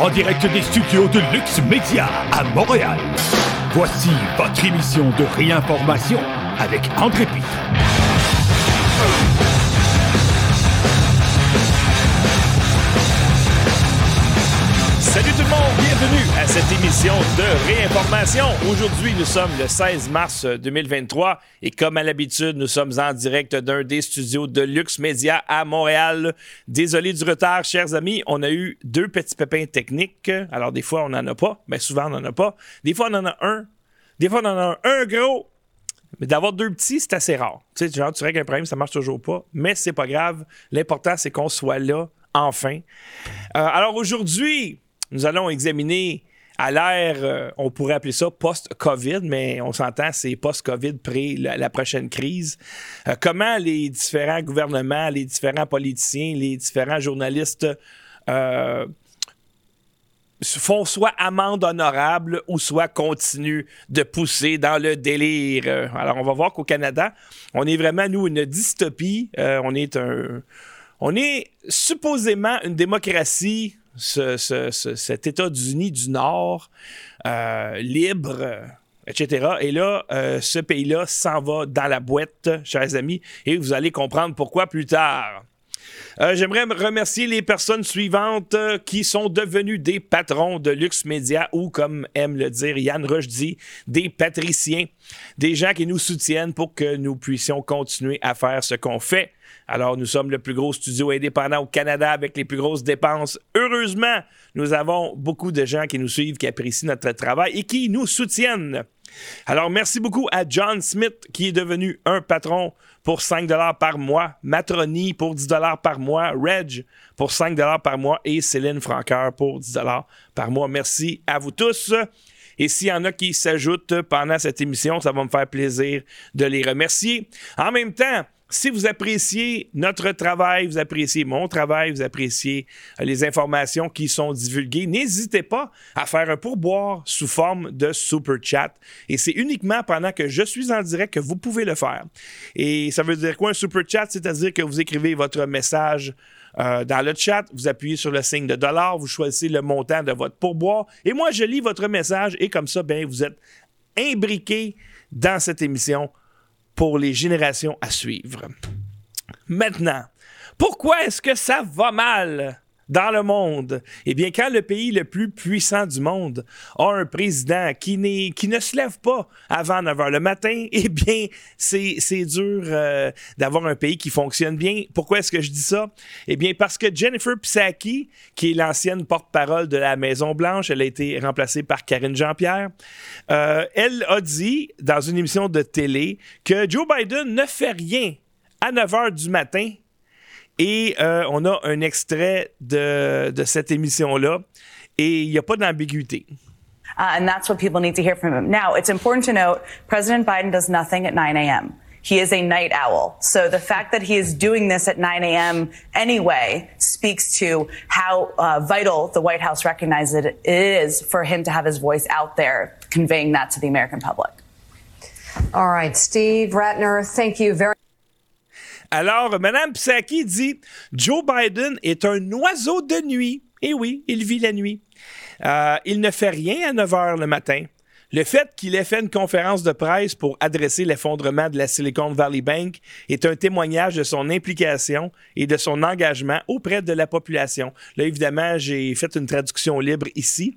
en direct des studios de Lux Media à Montréal. Voici votre émission de réinformation avec André Py. Bienvenue à cette émission de réinformation. Aujourd'hui, nous sommes le 16 mars 2023 et comme à l'habitude, nous sommes en direct d'un des studios de Lux Media à Montréal. Désolé du retard, chers amis, on a eu deux petits pépins techniques. Alors des fois, on n'en a pas, mais souvent, on n'en a pas. Des fois, on en a un. Des fois, on en a un gros. Mais d'avoir deux petits, c'est assez rare. Tu sais, genre, tu règles un problème, ça marche toujours pas. Mais c'est pas grave. L'important, c'est qu'on soit là, enfin. Euh, alors aujourd'hui, nous allons examiner à l'ère, euh, on pourrait appeler ça post-COVID, mais on s'entend, c'est post-COVID, pré la, la, prochaine crise. Euh, comment les différents gouvernements, les différents politiciens, les différents journalistes euh, font soit amende honorable ou soit continuent de pousser dans le délire? Alors, on va voir qu'au Canada, on est vraiment, nous, une dystopie. on est un. On est supposément une démocratie ce, ce, ce, cet États-Unis du Nord euh, libre, etc. Et là, euh, ce pays-là s'en va dans la boîte, chers amis, et vous allez comprendre pourquoi plus tard. Euh, J'aimerais remercier les personnes suivantes qui sont devenues des patrons de Lux Media ou, comme aime le dire Yann Rochdy, des patriciens, des gens qui nous soutiennent pour que nous puissions continuer à faire ce qu'on fait. Alors, nous sommes le plus gros studio indépendant au Canada avec les plus grosses dépenses. Heureusement, nous avons beaucoup de gens qui nous suivent, qui apprécient notre travail et qui nous soutiennent. Alors, merci beaucoup à John Smith qui est devenu un patron pour 5 par mois, Matroni pour 10 par mois, Reg pour 5 par mois et Céline Franqueur pour 10 par mois. Merci à vous tous. Et s'il y en a qui s'ajoutent pendant cette émission, ça va me faire plaisir de les remercier. En même temps, si vous appréciez notre travail, vous appréciez mon travail, vous appréciez euh, les informations qui sont divulguées, n'hésitez pas à faire un pourboire sous forme de super chat. Et c'est uniquement pendant que je suis en direct que vous pouvez le faire. Et ça veut dire quoi un super chat? C'est-à-dire que vous écrivez votre message euh, dans le chat, vous appuyez sur le signe de dollar, vous choisissez le montant de votre pourboire et moi je lis votre message et comme ça, ben, vous êtes imbriqué dans cette émission pour les générations à suivre. Maintenant, pourquoi est-ce que ça va mal? Dans le monde? Eh bien, quand le pays le plus puissant du monde a un président qui, ne se lève pas avant 9 h le matin, eh bien, c'est dur euh, d'avoir un pays qui fonctionne bien. Pourquoi est-ce que je dis ça? Eh bien, parce que Jennifer Psaki, qui est l'ancienne porte-parole de la Maison-Blanche, elle a été remplacée par Karine Jean-Pierre, euh, elle a dit dans une émission de télé que Joe Biden ne fait rien à 9 h du matin et euh, on a un extrait de, de cette émission-là et il n'y a pas d'ambiguïté. Uh, and that's what people need to hear from him. Now, it's important to note President Biden does nothing at 9 a.m. He is a night owl. So the fact that he is doing this at 9 a.m. anyway speaks to how uh, vital the White House recognizes it is for him to have his voice out there conveying that to the American public. All right, Steve Ratner, thank you very Alors, Mme Psaki dit Joe Biden est un oiseau de nuit. Et oui, il vit la nuit. Euh, il ne fait rien à 9 h le matin. Le fait qu'il ait fait une conférence de presse pour adresser l'effondrement de la Silicon Valley Bank est un témoignage de son implication et de son engagement auprès de la population. Là, évidemment, j'ai fait une traduction libre ici.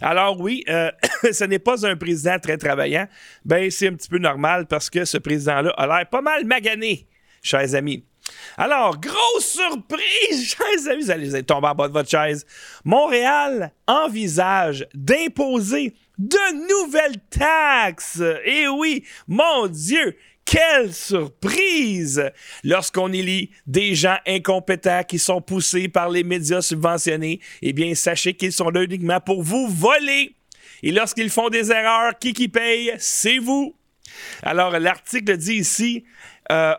Alors oui, euh, ce n'est pas un président très travaillant. Ben, c'est un petit peu normal parce que ce président-là a l'air pas mal magané chers amis. Alors, grosse surprise, chers amis, vous allez tomber en bas de votre chaise. Montréal envisage d'imposer de nouvelles taxes. Eh oui, mon Dieu, quelle surprise! Lorsqu'on élit des gens incompétents qui sont poussés par les médias subventionnés, eh bien, sachez qu'ils sont là uniquement pour vous voler. Et lorsqu'ils font des erreurs, qui qui paye? C'est vous. Alors, l'article dit ici, euh,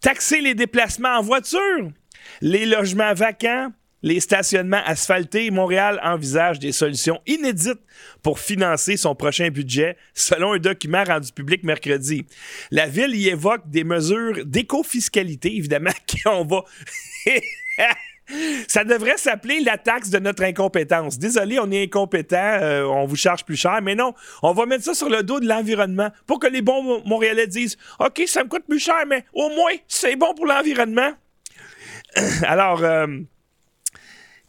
taxer les déplacements en voiture, les logements vacants, les stationnements asphaltés. Montréal envisage des solutions inédites pour financer son prochain budget, selon un document rendu public mercredi. La ville y évoque des mesures d'éco-fiscalité, évidemment, qu'on va. Ça devrait s'appeler la taxe de notre incompétence. Désolé, on est incompétent, euh, on vous charge plus cher, mais non, on va mettre ça sur le dos de l'environnement pour que les bons Montréalais disent OK, ça me coûte plus cher, mais au moins, c'est bon pour l'environnement. Alors, euh,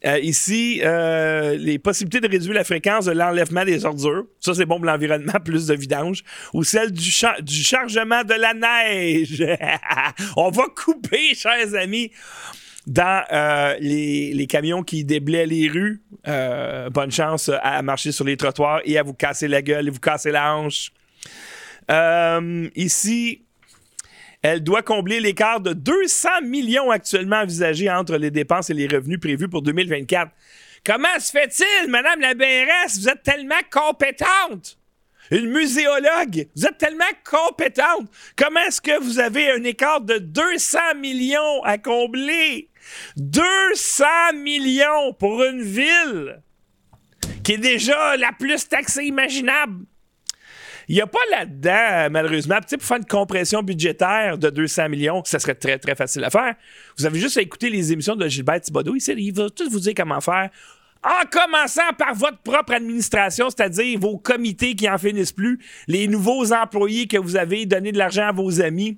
euh, ici, les possibilités de réduire la fréquence de l'enlèvement des ordures, ça c'est bon pour l'environnement, plus de vidange, ou celle du, du chargement de la neige. On va couper, chers amis dans euh, les, camions qui déblaient les rues. Euh, bonne chance à marcher sur les trottoirs et à vous casser la gueule et vous casser la hanche. Euh, ici, elle doit combler l'écart de 200 millions actuellement envisagés entre les dépenses et les revenus prévus pour 2024. Comment se fait-il, Madame la BRS? Vous êtes tellement compétente! Une muséologue! Vous êtes tellement compétente! Comment est-ce que vous avez un écart de 200 millions à combler? 200 millions pour une ville qui est déjà la plus taxée imaginable. Il n'y a pas là-dedans, malheureusement, pour faire une compression budgétaire de 200 millions, ça serait très, très facile à faire. Vous avez juste à écouter les émissions de Gilbert Thibodeau. Il va tout vous dire comment faire. En commençant par votre propre administration, c'est-à-dire vos comités qui en finissent plus, les nouveaux employés que vous avez donné de l'argent à vos amis,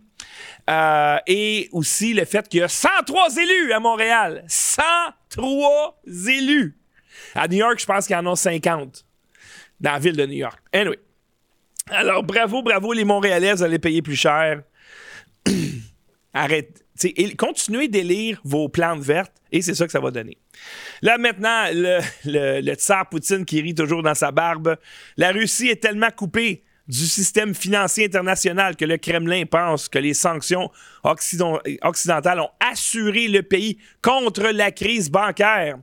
euh, et aussi le fait qu'il y a 103 élus à Montréal. 103 élus. À New York, je pense qu'il y en a 50 dans la ville de New York. Anyway. Alors, bravo, bravo, les Montréalais, vous allez payer plus cher. Arrête. continuez d'élire vos plantes vertes et c'est ça que ça va donner. Là, maintenant, le, tsar Poutine qui rit toujours dans sa barbe. La Russie est tellement coupée du système financier international que le Kremlin pense que les sanctions occidentales ont assuré le pays contre la crise bancaire.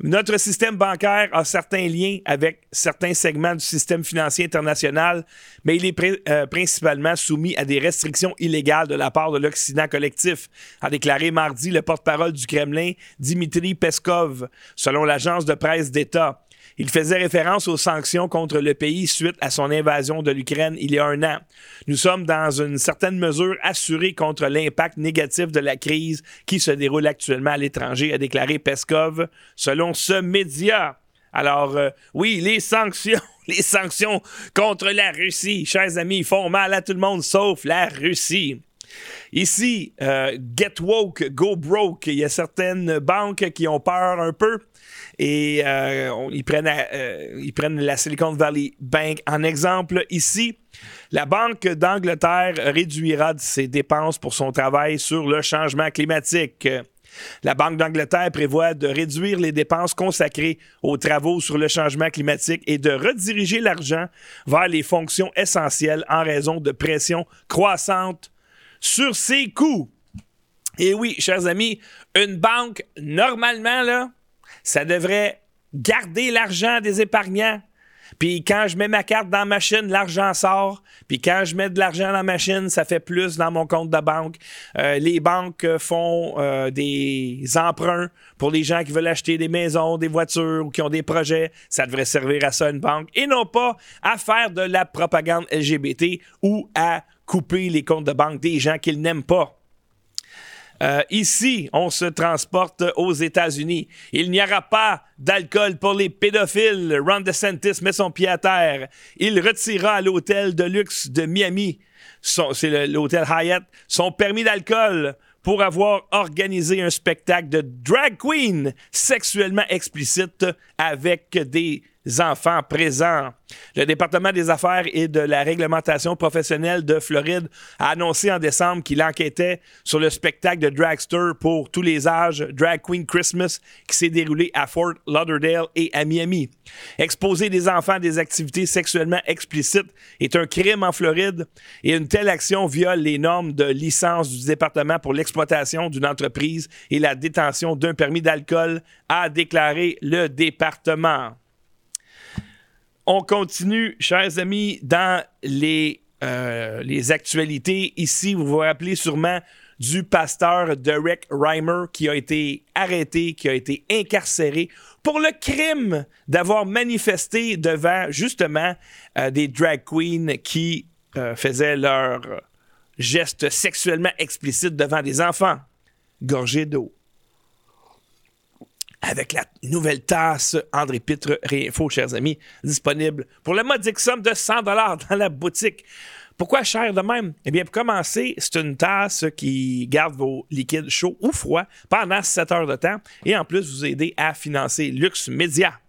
Notre système bancaire a certains liens avec certains segments du système financier international, mais il est euh, principalement soumis à des restrictions illégales de la part de l'Occident collectif, a déclaré mardi le porte-parole du Kremlin, Dimitri Peskov, selon l'agence de presse d'État. Il faisait référence aux sanctions contre le pays suite à son invasion de l'Ukraine il y a un an. Nous sommes dans une certaine mesure assurés contre l'impact négatif de la crise qui se déroule actuellement à l'étranger, a déclaré Peskov, selon ce média. Alors, euh, oui, les sanctions, les sanctions contre la Russie, chers amis, font mal à tout le monde sauf la Russie. Ici, euh, Get Woke, Go Broke. Il y a certaines banques qui ont peur un peu et euh, ils, prennent, euh, ils prennent la Silicon Valley Bank en exemple ici. La Banque d'Angleterre réduira ses dépenses pour son travail sur le changement climatique. La Banque d'Angleterre prévoit de réduire les dépenses consacrées aux travaux sur le changement climatique et de rediriger l'argent vers les fonctions essentielles en raison de pression croissante sur ses coûts. Et oui, chers amis, une banque, normalement, là, ça devrait garder l'argent des épargnants. Puis quand je mets ma carte dans la machine, l'argent sort. Puis quand je mets de l'argent dans la machine, ça fait plus dans mon compte de banque. Euh, les banques font euh, des emprunts pour les gens qui veulent acheter des maisons, des voitures ou qui ont des projets. Ça devrait servir à ça une banque et non pas à faire de la propagande LGBT ou à couper les comptes de banque des gens qu'ils n'aiment pas. Euh, ici, on se transporte aux États-Unis. Il n'y aura pas d'alcool pour les pédophiles. Ron DeSantis met son pied à terre. Il retirera à l'hôtel de luxe de Miami, c'est l'hôtel Hyatt, son permis d'alcool pour avoir organisé un spectacle de drag queen sexuellement explicite avec des enfants présents. Le département des affaires et de la réglementation professionnelle de Floride a annoncé en décembre qu'il enquêtait sur le spectacle de Dragster pour tous les âges Drag Queen Christmas qui s'est déroulé à Fort Lauderdale et à Miami. Exposer des enfants à des activités sexuellement explicites est un crime en Floride et une telle action viole les normes de licence du département pour l'exploitation d'une entreprise et la détention d'un permis d'alcool, a déclaré le département. On continue, chers amis, dans les, euh, les actualités. Ici, vous vous rappelez sûrement du pasteur Derek Reimer qui a été arrêté, qui a été incarcéré pour le crime d'avoir manifesté devant justement euh, des drag queens qui euh, faisaient leurs gestes sexuellement explicites devant des enfants gorgés d'eau. Avec la nouvelle tasse André Pitre Réinfo, chers amis, disponible pour la modique somme de 100 dans la boutique. Pourquoi cher de même? Eh bien, pour commencer, c'est une tasse qui garde vos liquides chauds ou froids pendant 7 heures de temps et en plus vous aider à financer Lux Media.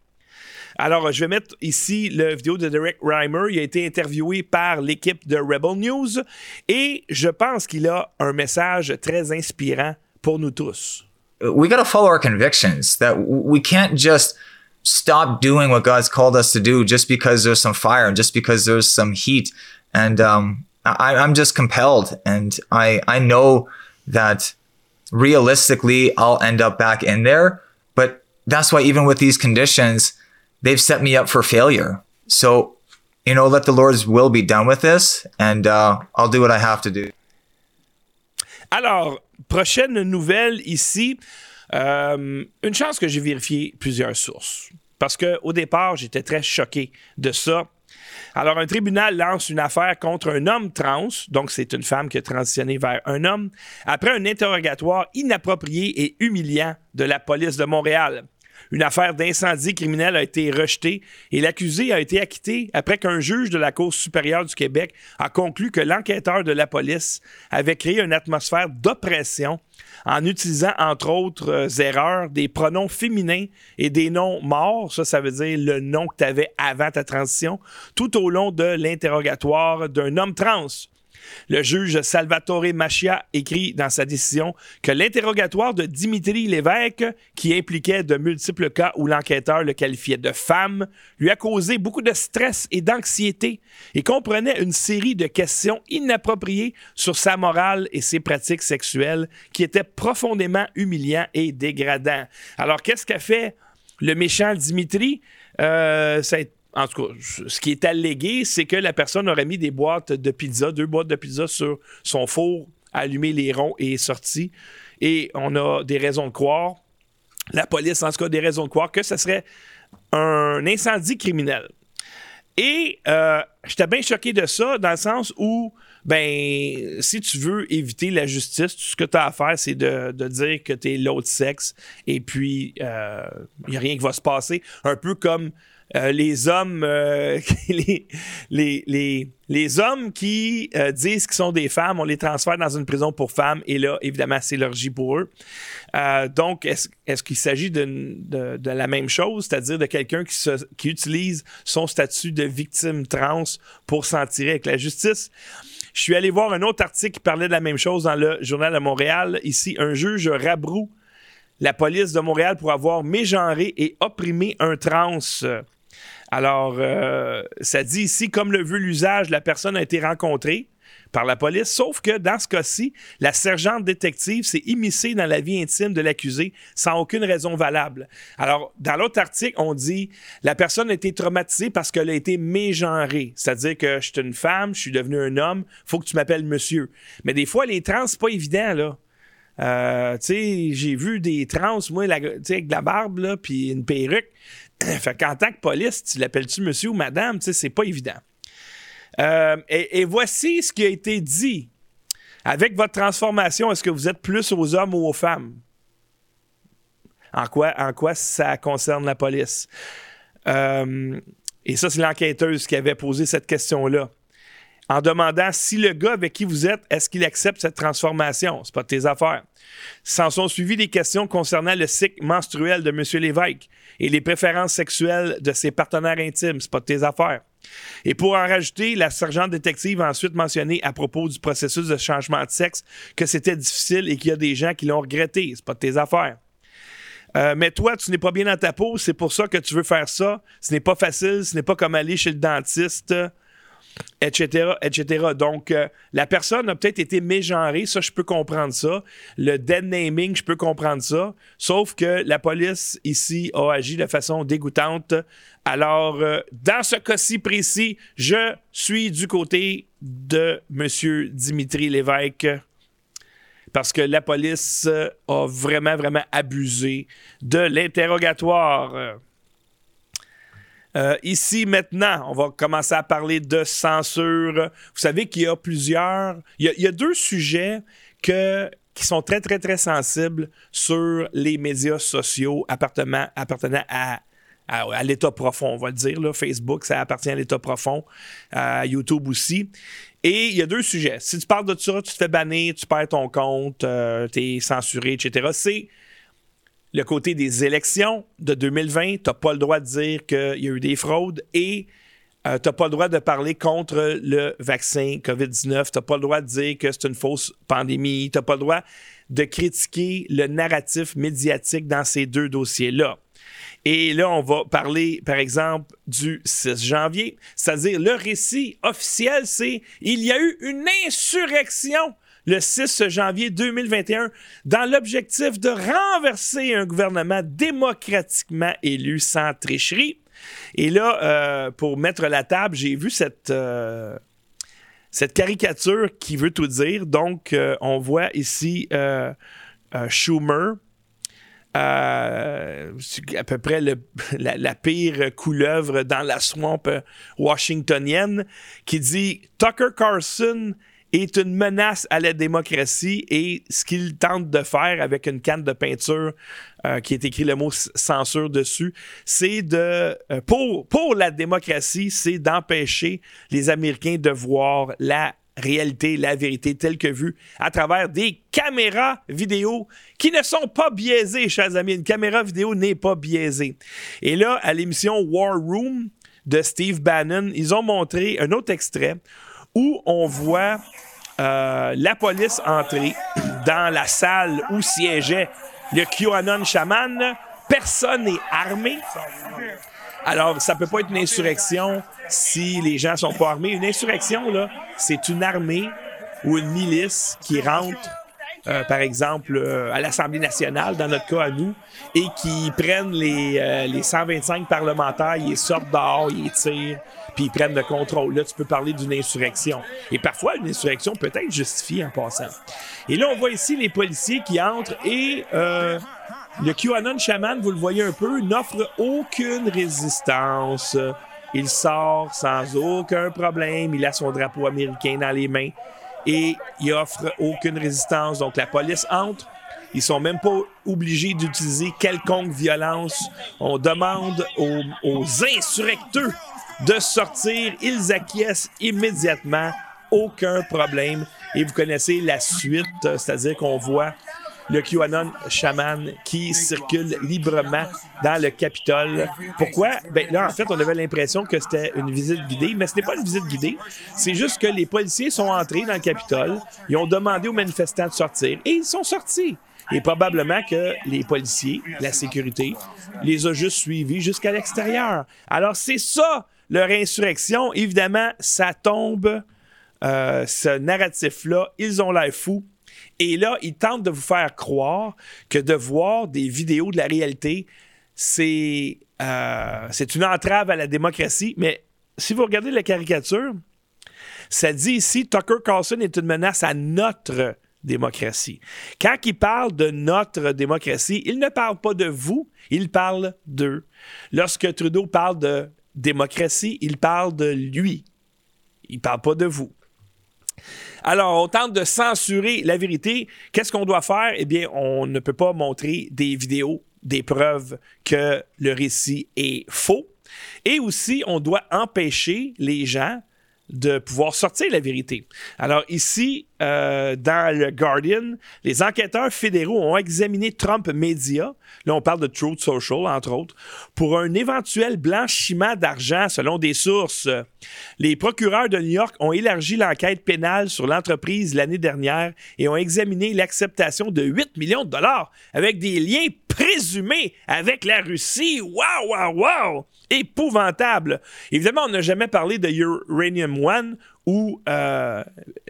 Alors, je vais mettre ici la vidéo de Derek Reimer. Il a été interviewé par l'équipe de Rebel News et je pense qu'il a un message très inspirant pour nous tous. We got to follow our convictions that we can't just stop doing what God's called us to do just because there's some fire and just because there's some heat. And um, I, I'm just compelled, and I I know that realistically I'll end up back in there. But that's why even with these conditions, they've set me up for failure. So, you know, let the Lord's will be done with this, and uh, I'll do what I have to do. Alors, prochaine nouvelle ici. Euh, une chance que j'ai vérifié plusieurs sources. Parce qu'au départ, j'étais très choqué de ça. Alors, un tribunal lance une affaire contre un homme trans, donc c'est une femme qui a transitionné vers un homme, après un interrogatoire inapproprié et humiliant de la police de Montréal. Une affaire d'incendie criminel a été rejetée et l'accusé a été acquitté après qu'un juge de la Cour supérieure du Québec a conclu que l'enquêteur de la police avait créé une atmosphère d'oppression en utilisant, entre autres euh, erreurs, des pronoms féminins et des noms morts, ça, ça veut dire le nom que tu avais avant ta transition, tout au long de l'interrogatoire d'un homme trans. Le juge Salvatore Machia écrit dans sa décision que l'interrogatoire de Dimitri Lévesque, qui impliquait de multiples cas où l'enquêteur le qualifiait de femme, lui a causé beaucoup de stress et d'anxiété et comprenait une série de questions inappropriées sur sa morale et ses pratiques sexuelles qui étaient profondément humiliants et dégradants. Alors, qu'est-ce qu'a fait le méchant Dimitri? Euh, ça en tout cas, ce qui est allégué, c'est que la personne aurait mis des boîtes de pizza, deux boîtes de pizza sur son four, allumé les ronds et est sorti. Et on a des raisons de croire, la police en tout cas des raisons de croire que ce serait un incendie criminel. Et euh, j'étais bien choqué de ça, dans le sens où, ben, si tu veux éviter la justice, tout ce que tu as à faire, c'est de, dire que tu es l'autre sexe, et puis il euh, n'y a rien qui va se passer. Un peu comme euh, les hommes euh, les, les, hommes qui euh, disent qu'ils sont des femmes, on les transfère dans une prison pour femmes et là, évidemment, c'est l'orgie pour eux. donc, est-ce qu'il s'agit de, la même chose, c'est-à-dire de quelqu'un qui, qui utilise son statut de victime trans pour s'en tirer avec la justice? Je suis allé voir un autre article qui parlait de la même chose dans le Journal de Montréal. Ici, un juge rabroue la police de Montréal pour avoir mégenré et opprimé un trans. Alors, euh, ça dit ici, comme le veut l'usage, la personne a été rencontrée par la police, sauf que dans ce cas-ci, la sergente détective s'est immiscée dans la vie intime de l'accusé sans aucune raison valable. Alors, dans l'autre article, on dit la personne a été traumatisée parce qu'elle a été mégenrée, c'est-à-dire que je suis une femme, je suis devenu un homme, faut que tu m'appelles monsieur. Mais des fois, les trans, c'est pas évident, là. Euh, tu sais, j'ai vu des trans, moi, avec de la barbe, là, puis une perruque. fait qu'en tant que police, tu l'appelles-tu monsieur ou madame, c'est pas évident. Euh, et, voici ce qui a été dit. Avec votre transformation, est-ce que vous êtes plus aux hommes ou aux femmes? En quoi, en quoi ça concerne la police? Euh, et ça, c'est l'enquêteuse qui avait posé cette question-là en demandant si le gars avec qui vous êtes, est-ce qu'il accepte cette transformation? C'est pas de tes affaires. S'en sont suivis des questions concernant le cycle menstruel de M. Lévesque et les préférences sexuelles de ses partenaires intimes. C'est pas de tes affaires. Et pour en rajouter, la sergente détective a ensuite mentionné à propos du processus de changement de sexe que c'était difficile et qu'il y a des gens qui l'ont regretté. C'est pas de tes affaires. Euh, mais toi, tu n'es pas bien dans ta peau, c'est pour ça que tu veux faire ça. Ce n'est pas facile, ce n'est pas comme aller chez le dentiste etc., etc. Donc, euh, la personne a peut-être été mégenrée, ça, je peux comprendre ça. Le dead naming, je peux comprendre ça. Sauf que la police, ici, a agi de façon dégoûtante. Alors, euh, dans ce cas-ci précis, je suis du côté de M. Dimitri Lévesque parce que la police a vraiment, vraiment abusé de l'interrogatoire. Euh, ici, maintenant, on va commencer à parler de censure. Vous savez qu'il y a plusieurs. Il y a, deux sujets qui sont très, très, très sensibles sur les médias sociaux appartenant, appartenant à, à, l'état profond, on va le dire. Là. Facebook, ça appartient à l'état profond, YouTube aussi. Et il y a deux sujets. Si tu parles de ça, tu te fais bannir, tu perds ton compte, euh, tu es censuré, etc. C'est le côté des élections de 2020. Tu n'as pas le droit de dire qu'il y a eu des fraudes et euh, tu n'as pas le droit de parler contre le vaccin COVID-19. Tu n'as pas le droit de dire que c'est une fausse pandémie. Tu n'as pas le droit de critiquer le narratif médiatique dans ces deux dossiers-là. Et là, on va parler, par exemple, du 6 janvier, c'est-à-dire le récit officiel, c'est il y a eu une insurrection le 6 janvier 2021 dans l'objectif de renverser un gouvernement démocratiquement élu sans tricherie. Et là, euh, pour mettre la table, j'ai vu cette, euh, caricature qui veut tout dire. Donc, euh, on voit ici Schumer. à peu près la, la, pire couleuvre dans la swamp washingtonienne, qui dit Tucker Carlson est une menace à la démocratie et ce qu'il tente de faire avec une canne de peinture euh, qui est écrit le mot censure dessus, c'est de euh, pour pour la démocratie, c'est d'empêcher les Américains de voir la réalité, la vérité telle que vue à travers des caméras vidéo qui ne sont pas biaisées, chers amis. Une caméra vidéo n'est pas biaisée. Et là, à l'émission War Room de Steve Bannon, ils ont montré un autre extrait où on voit euh, la police entrer dans la salle où siégeait le QAnon chaman. Personne n'est armé. Alors, ça peut pas être une insurrection si les gens sont pas armés. Une insurrection, là, c'est une armée ou une milice qui rentre euh, par exemple, euh, à l'Assemblée nationale, dans notre cas à nous, et qui prennent les, les 125 parlementaires, ils sortent dehors, ils tirent, puis ils prennent le contrôle. Là, tu peux parler d'une insurrection. Et parfois, une insurrection peut être justifiée en passant. Et là, on voit ici les policiers qui entrent et euh, le QAnon Shaman, vous le voyez un peu, n'offre aucune résistance. Il sort sans aucun problème. Il a son drapeau américain dans les mains et il offre aucune résistance. Donc la police entre. Ils sont même pas obligés d'utiliser quelconque violence. On demande aux, aux insurrecteurs de sortir. Ils acquiescent immédiatement. Aucun problème. Et vous connaissez la suite, c'est-à-dire qu'on voit le QAnon chaman qui circule librement dans le Capitole. Pourquoi? Ben là, en fait, on avait l'impression que c'était une visite guidée, mais ce n'est pas une visite guidée. C'est juste que les policiers sont entrés dans le Capitole, ils ont demandé aux manifestants de sortir et ils sont sortis. Et probablement que les policiers, la sécurité, les ont juste suivis jusqu'à l'extérieur. Alors, c'est ça leur insurrection, évidemment, ça tombe, euh, ce narratif-là, ils ont l'air fous. Et là, ils tentent de vous faire croire que de voir des vidéos de la réalité, c'est euh, une entrave à la démocratie. Mais si vous regardez la caricature, ça dit ici Tucker Carlson est une menace à notre démocratie. Quand il parle de notre démocratie, il ne parle pas de vous, il parle d'eux. Lorsque Trudeau parle de démocratie, il parle de lui. Il parle pas de vous. Alors, on tente de censurer la vérité. Qu'est-ce qu'on doit faire? Eh bien, on ne peut pas montrer des vidéos, des preuves que le récit est faux. Et aussi, on doit empêcher les gens de pouvoir sortir la vérité. Alors ici, euh, dans le Guardian, les enquêteurs fédéraux ont examiné Trump Media, là on parle de Truth Social entre autres, pour un éventuel blanchiment d'argent selon des sources. Les procureurs de New York ont élargi l'enquête pénale sur l'entreprise l'année dernière et ont examiné l'acceptation de 8 millions de dollars avec des liens présumés avec la Russie. Waouh, waouh, waouh! Épouvantable. Évidemment, on n'a jamais parlé de Uranium One où euh,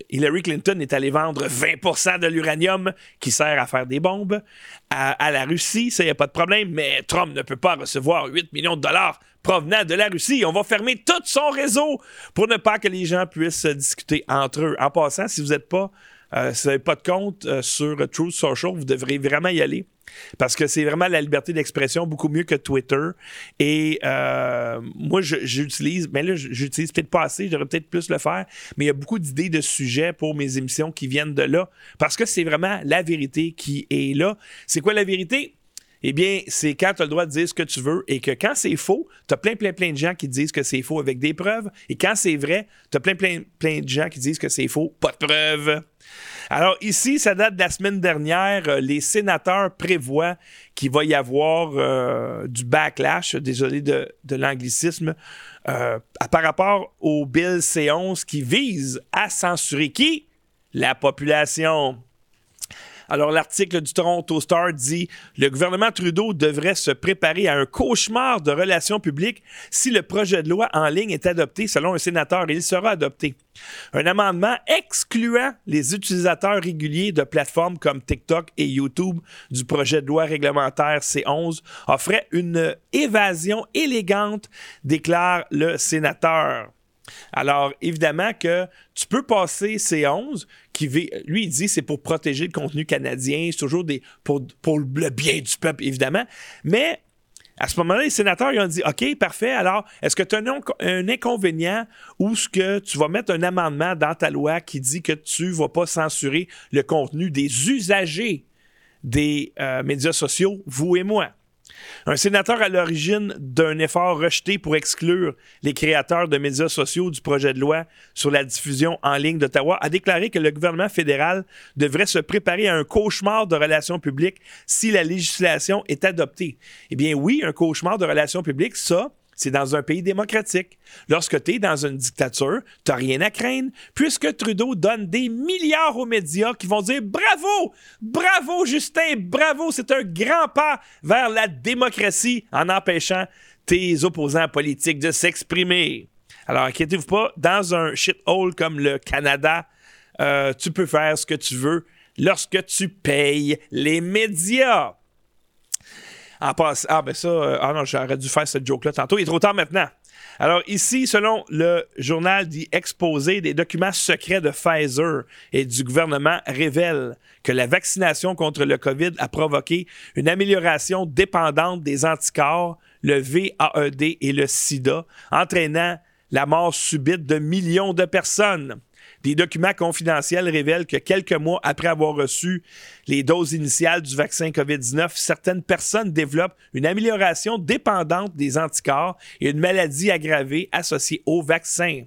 Hillary Clinton est allée vendre 20% de l'uranium qui sert à faire des bombes à, la Russie. Ça, il n'y a pas de problème. Mais Trump ne peut pas recevoir 8 millions de dollars provenant de la Russie. On va fermer tout son réseau pour ne pas que les gens puissent discuter entre eux. En passant, si vous n'êtes pas Euh, si n'avez pas de compte euh, sur Truth Social, vous devrez vraiment y aller. Parce que c'est vraiment la liberté d'expression beaucoup mieux que Twitter. Et euh, moi, j'utilise, mais là, j'utilise peut-être pas assez, j'aurais peut-être plus le faire, mais il y a beaucoup d'idées de sujets pour mes émissions qui viennent de là. Parce que c'est vraiment la vérité qui est là. C'est quoi la vérité? Eh bien, c'est quand tu as le droit de dire ce que tu veux et que quand c'est faux, tu as plein, plein, plein de gens qui disent que c'est faux avec des preuves. Et quand c'est vrai, tu as plein, plein, plein de gens qui disent que c'est faux, pas de preuves. Alors ici, ça date de la semaine dernière. Euh, les sénateurs prévoient qu'il va y avoir euh, du backlash, désolé de, l'anglicisme, euh, par rapport au Bill C11 qui vise à censurer qui? La population. Alors, l'article du Toronto Star dit Le gouvernement Trudeau devrait se préparer à un cauchemar de relations publiques si le projet de loi en ligne est adopté selon un sénateur. Et il sera adopté. Un amendement excluant les utilisateurs réguliers de plateformes comme TikTok et YouTube du projet de loi réglementaire C11 offrait une évasion élégante, déclare le sénateur. Alors, évidemment que tu peux passer C11, qui lui, il dit c'est pour protéger le contenu canadien, c'est toujours des, pour, pour le bien du peuple, évidemment. Mais à ce moment-là, les sénateurs ils ont dit OK, parfait. Alors, est-ce que tu as un, inconvénient ou est-ce que tu vas mettre un amendement dans ta loi qui dit que tu ne vas pas censurer le contenu des usagers des euh, médias sociaux, vous et moi? Un sénateur à l'origine d'un effort rejeté pour exclure les créateurs de médias sociaux du projet de loi sur la diffusion en ligne d'Ottawa a déclaré que le gouvernement fédéral devrait se préparer à un cauchemar de relations publiques si la législation est adoptée. Eh bien oui, un cauchemar de relations publiques, ça, c'est dans un pays démocratique. Lorsque tu es dans une dictature, tu n'as rien à craindre, puisque Trudeau donne des milliards aux médias qui vont dire bravo, bravo Justin, bravo, c'est un grand pas vers la démocratie en empêchant tes opposants politiques de s'exprimer. Alors inquiétez-vous pas, dans un shithole comme le Canada, euh, tu peux faire ce que tu veux lorsque tu payes les médias. Ah ben ça, euh, ah non, j'aurais dû faire cette joke-là tantôt. Il est trop tard maintenant. Alors ici, selon le journal dit Exposé, des documents secrets de Pfizer et du gouvernement révèlent que la vaccination contre le COVID a provoqué une amélioration dépendante des anticorps, le VAED et le SIDA, entraînant la mort subite de millions de personnes. Des documents confidentiels révèlent que quelques mois après avoir reçu les doses initiales du vaccin COVID-19, certaines personnes développent une amélioration dépendante des anticorps et une maladie aggravée associée au vaccin.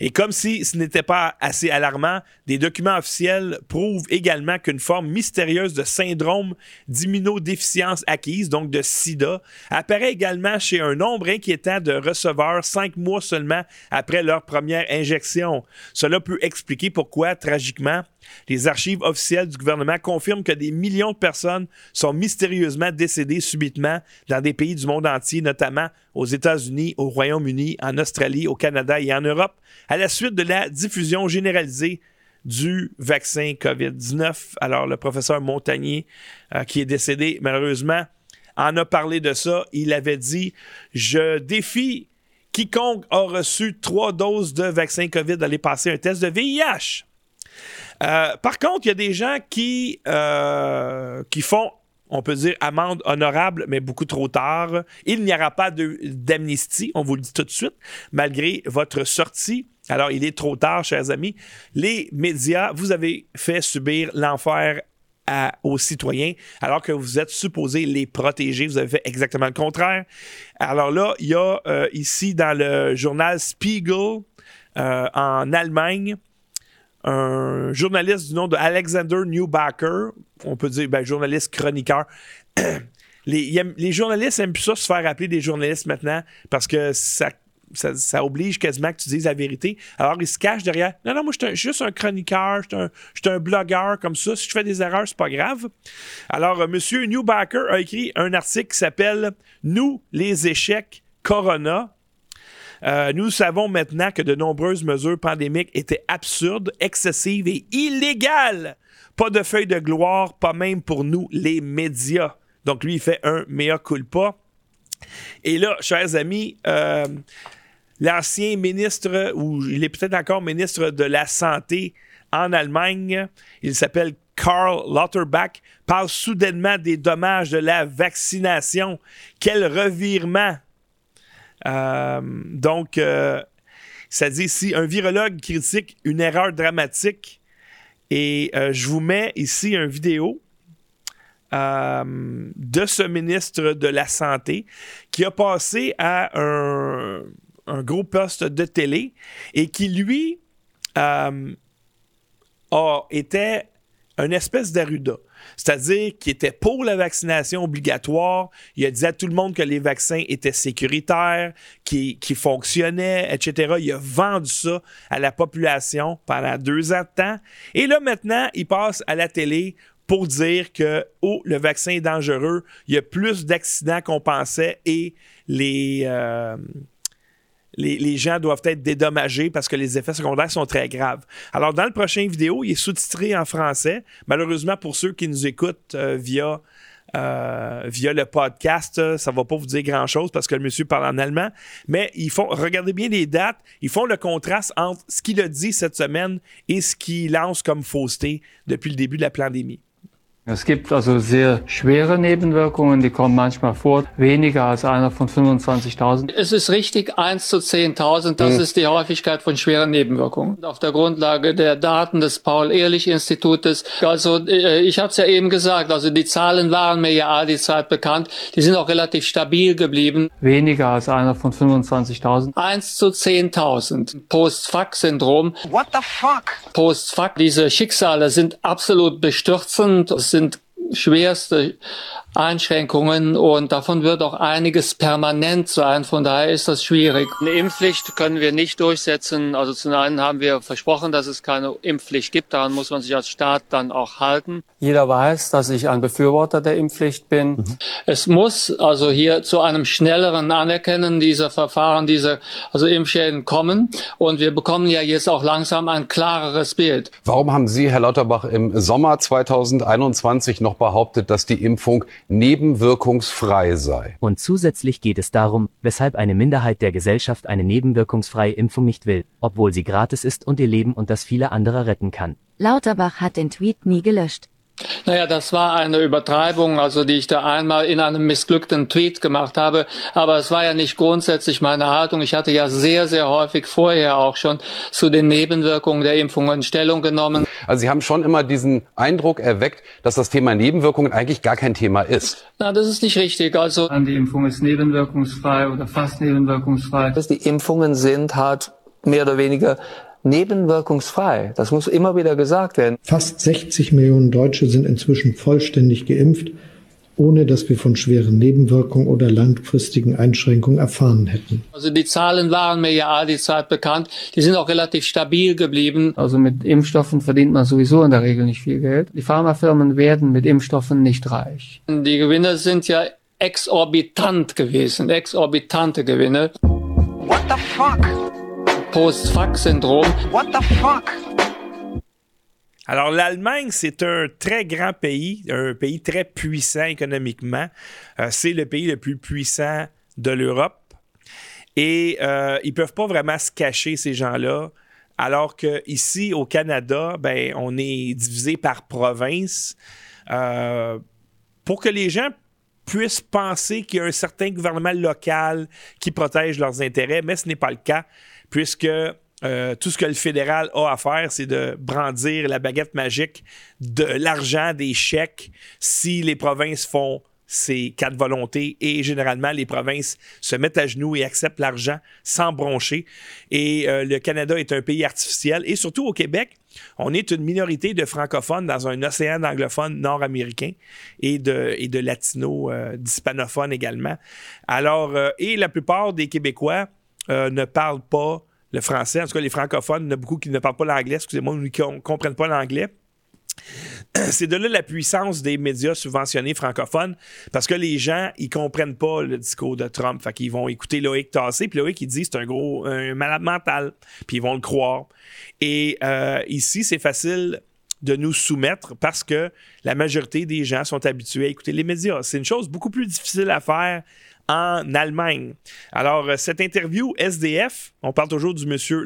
Et comme si ce n'était pas assez alarmant, des documents officiels prouvent également qu'une forme mystérieuse de syndrome d'immunodéficience acquise, donc de sida, apparaît également chez un nombre inquiétant de receveurs cinq mois seulement après leur première injection. Cela peut expliquer pourquoi, tragiquement, les archives officielles du gouvernement confirment que des millions de personnes sont mystérieusement décédées subitement dans des pays du monde entier, notamment aux États-Unis, au Royaume-Uni, en Australie, au Canada et en Europe, à la suite de la diffusion généralisée du vaccin COVID-19. Alors, le professeur Montagnier, euh, qui est décédé malheureusement, en a parlé de ça. Il avait dit Je défie quiconque a reçu trois doses de vaccin COVID d'aller passer un test de VIH. Euh, par contre, il y a des gens qui, euh, qui font on peut dire amende honorable, mais beaucoup trop tard. Il n'y aura pas d'amnistie, on vous le dit tout de suite, malgré votre sortie. Alors, il est trop tard, chers amis. Les médias, vous avez fait subir l'enfer aux citoyens, alors que vous êtes supposé les protéger. Vous avez fait exactement le contraire. Alors là, il y a euh, ici dans le journal Spiegel en Allemagne, un journaliste du nom de Alexander Newbacker, on peut dire ben, journaliste chroniqueur. les, journalistes aiment plus ça se faire appeler des journalistes maintenant parce que ça, oblige quasiment que tu dises la vérité. Alors, ils se cachent derrière. Non, non, moi, je suis juste un chroniqueur, je suis un, blogueur comme ça. Si je fais des erreurs, c'est pas grave. Alors, euh, M. Newbacker a écrit un article qui s'appelle Nous, les échecs Corona. Euh, nous savons maintenant que de nombreuses mesures pandémiques étaient absurdes, excessives et illégales. Pas de feuille de gloire, pas même pour nous, les médias. Donc lui, il fait un mea culpa. Et là, chers amis, euh, l'ancien ministre, ou il est peut-être encore ministre de la Santé en Allemagne. Il s'appelle Karl Lauterbach, parle soudainement des dommages de la vaccination. Quel revirement! Euh, donc, euh, ça dit ici, un virologue critique une erreur dramatique. Et euh, je vous mets ici une vidéo de ce ministre de la Santé qui a passé à un, gros poste de télé et qui, lui, a, était une espèce d'Aruda. C'est-à-dire qu'il était pour la vaccination obligatoire. Il a dit à tout le monde que les vaccins étaient sécuritaires, qui, fonctionnaient, etc. Il a vendu ça à la population pendant deux ans de temps. Et là, maintenant, il passe à la télé pour dire que oh, le vaccin est dangereux, il y a plus d'accidents qu'on pensait et les, euh, les, gens doivent être dédommagés parce que les effets secondaires sont très graves. Alors, dans le prochain vidéo, il est sous-titré en français. Malheureusement, pour ceux qui nous écoutent euh, via, euh, via le podcast, ça ne va pas vous dire grand-chose parce que le monsieur parle en allemand. Mais ils font, regardez bien les dates, ils font le contraste entre ce qu'il a dit cette semaine et ce qu'il lance comme fausseté depuis le début de la pandémie. Es gibt also sehr schwere Nebenwirkungen, die kommen manchmal vor, weniger als einer von 25.000. Es ist richtig, 1 zu 10.000, das mhm. ist die Häufigkeit von schweren Nebenwirkungen. Auf der Grundlage der Daten des Paul-Ehrlich-Institutes, also äh, ich habe es ja eben gesagt, also die Zahlen waren mir ja all die Zeit bekannt, die sind auch relativ stabil geblieben. Weniger als einer von 25.000. 1 zu 10.000. Post-Fuck-Syndrom. What the fuck? Post-Fuck, diese Schicksale sind absolut bestürzend sind schwerste Einschränkungen und davon wird auch einiges permanent sein. Von daher ist das schwierig. Eine Impfpflicht können wir nicht durchsetzen. Also zum einen haben wir versprochen, dass es keine Impfpflicht gibt. Daran muss man sich als Staat dann auch halten. Jeder weiß, dass ich ein Befürworter der Impfpflicht bin. Mhm. Es muss also hier zu einem schnelleren Anerkennen dieser Verfahren, dieser also Impfschäden kommen. Und wir bekommen ja jetzt auch langsam ein klareres Bild. Warum haben Sie, Herr Lauterbach, im Sommer 2021 noch behauptet, dass die Impfung nebenwirkungsfrei sei. Und zusätzlich geht es darum, weshalb eine Minderheit der Gesellschaft eine nebenwirkungsfreie Impfung nicht will, obwohl sie gratis ist und ihr Leben und das viele andere retten kann. Lauterbach hat den Tweet nie gelöscht. Naja, das war eine Übertreibung, also die ich da einmal in einem missglückten Tweet gemacht habe. Aber es war ja nicht grundsätzlich meine Haltung. Ich hatte ja sehr, sehr häufig vorher auch schon zu den Nebenwirkungen der Impfungen Stellung genommen. Also Sie haben schon immer diesen Eindruck erweckt, dass das Thema Nebenwirkungen eigentlich gar kein Thema ist. Na, das ist nicht richtig. Also die Impfung ist nebenwirkungsfrei oder fast nebenwirkungsfrei. Die Impfungen sind halt mehr oder weniger nebenwirkungsfrei. Das muss immer wieder gesagt werden. Fast 60 Millionen Deutsche sind inzwischen vollständig geimpft, ohne dass wir von schweren Nebenwirkungen oder langfristigen Einschränkungen erfahren hätten. Also die Zahlen waren mir ja all die Zeit bekannt. Die sind auch relativ stabil geblieben. Also mit Impfstoffen verdient man sowieso in der Regel nicht viel Geld. Die Pharmafirmen werden mit Impfstoffen nicht reich. Die Gewinne sind ja exorbitant gewesen, exorbitante Gewinne. What the fuck? Post-fuck-syndrome. What the fuck? Alors, l'Allemagne, c'est un très grand pays, un pays très puissant économiquement. Euh, c'est le pays le plus puissant de l'Europe. Et euh, ils ne peuvent pas vraiment se cacher, ces gens-là. Alors qu'ici, au Canada, ben, on est divisé par province. Euh, pour que les gens puissent penser qu'il y a un certain gouvernement local qui protège leurs intérêts, mais ce n'est pas le cas puisque euh, tout ce que le fédéral a à faire, c'est de brandir la baguette magique de l'argent, des chèques, si les provinces font ces quatre volontés et généralement les provinces se mettent à genoux et acceptent l'argent sans broncher. Et euh, le Canada est un pays artificiel et surtout au Québec, on est une minorité de francophones dans un océan d'anglophones nord-américains et de, et de latinos, euh, d'hispanophones également. Alors, et la plupart des Québécois euh, ne parlent pas le français. En tout cas, les francophones, il y en a beaucoup qui ne parlent pas l'anglais, excusez-moi, ou qui ne comprennent pas l'anglais. C'est de là la puissance des médias subventionnés francophones parce que les gens, ils comprennent pas le discours de Trump. Fait qu'ils vont écouter Loïc Tassé, puis Loïc, il dit c'est un gros malade mental, puis ils vont le croire. Et euh, ici, c'est facile de nous soumettre parce que la majorité des gens sont habitués à écouter les médias. C'est une chose beaucoup plus difficile à faire en Allemagne. Alors, euh, cette interview SDF, on parle toujours du monsieur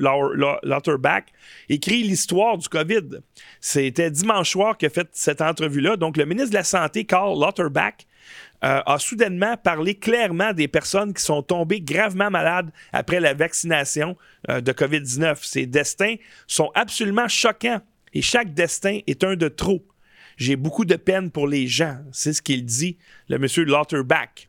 Lauterbach, écrit l'histoire du COVID. C'était dimanche soir qu'a fait cette entrevue-là. Donc, le ministre de la Santé, Karl Lauterbach, euh, a soudainement parlé clairement des personnes qui sont tombées gravement malades après la vaccination euh, de COVID-19. Ces destins sont absolument choquants et chaque destin est un de trop. J'ai beaucoup de peine pour les gens, c'est ce qu'il dit, le monsieur Lauterbach.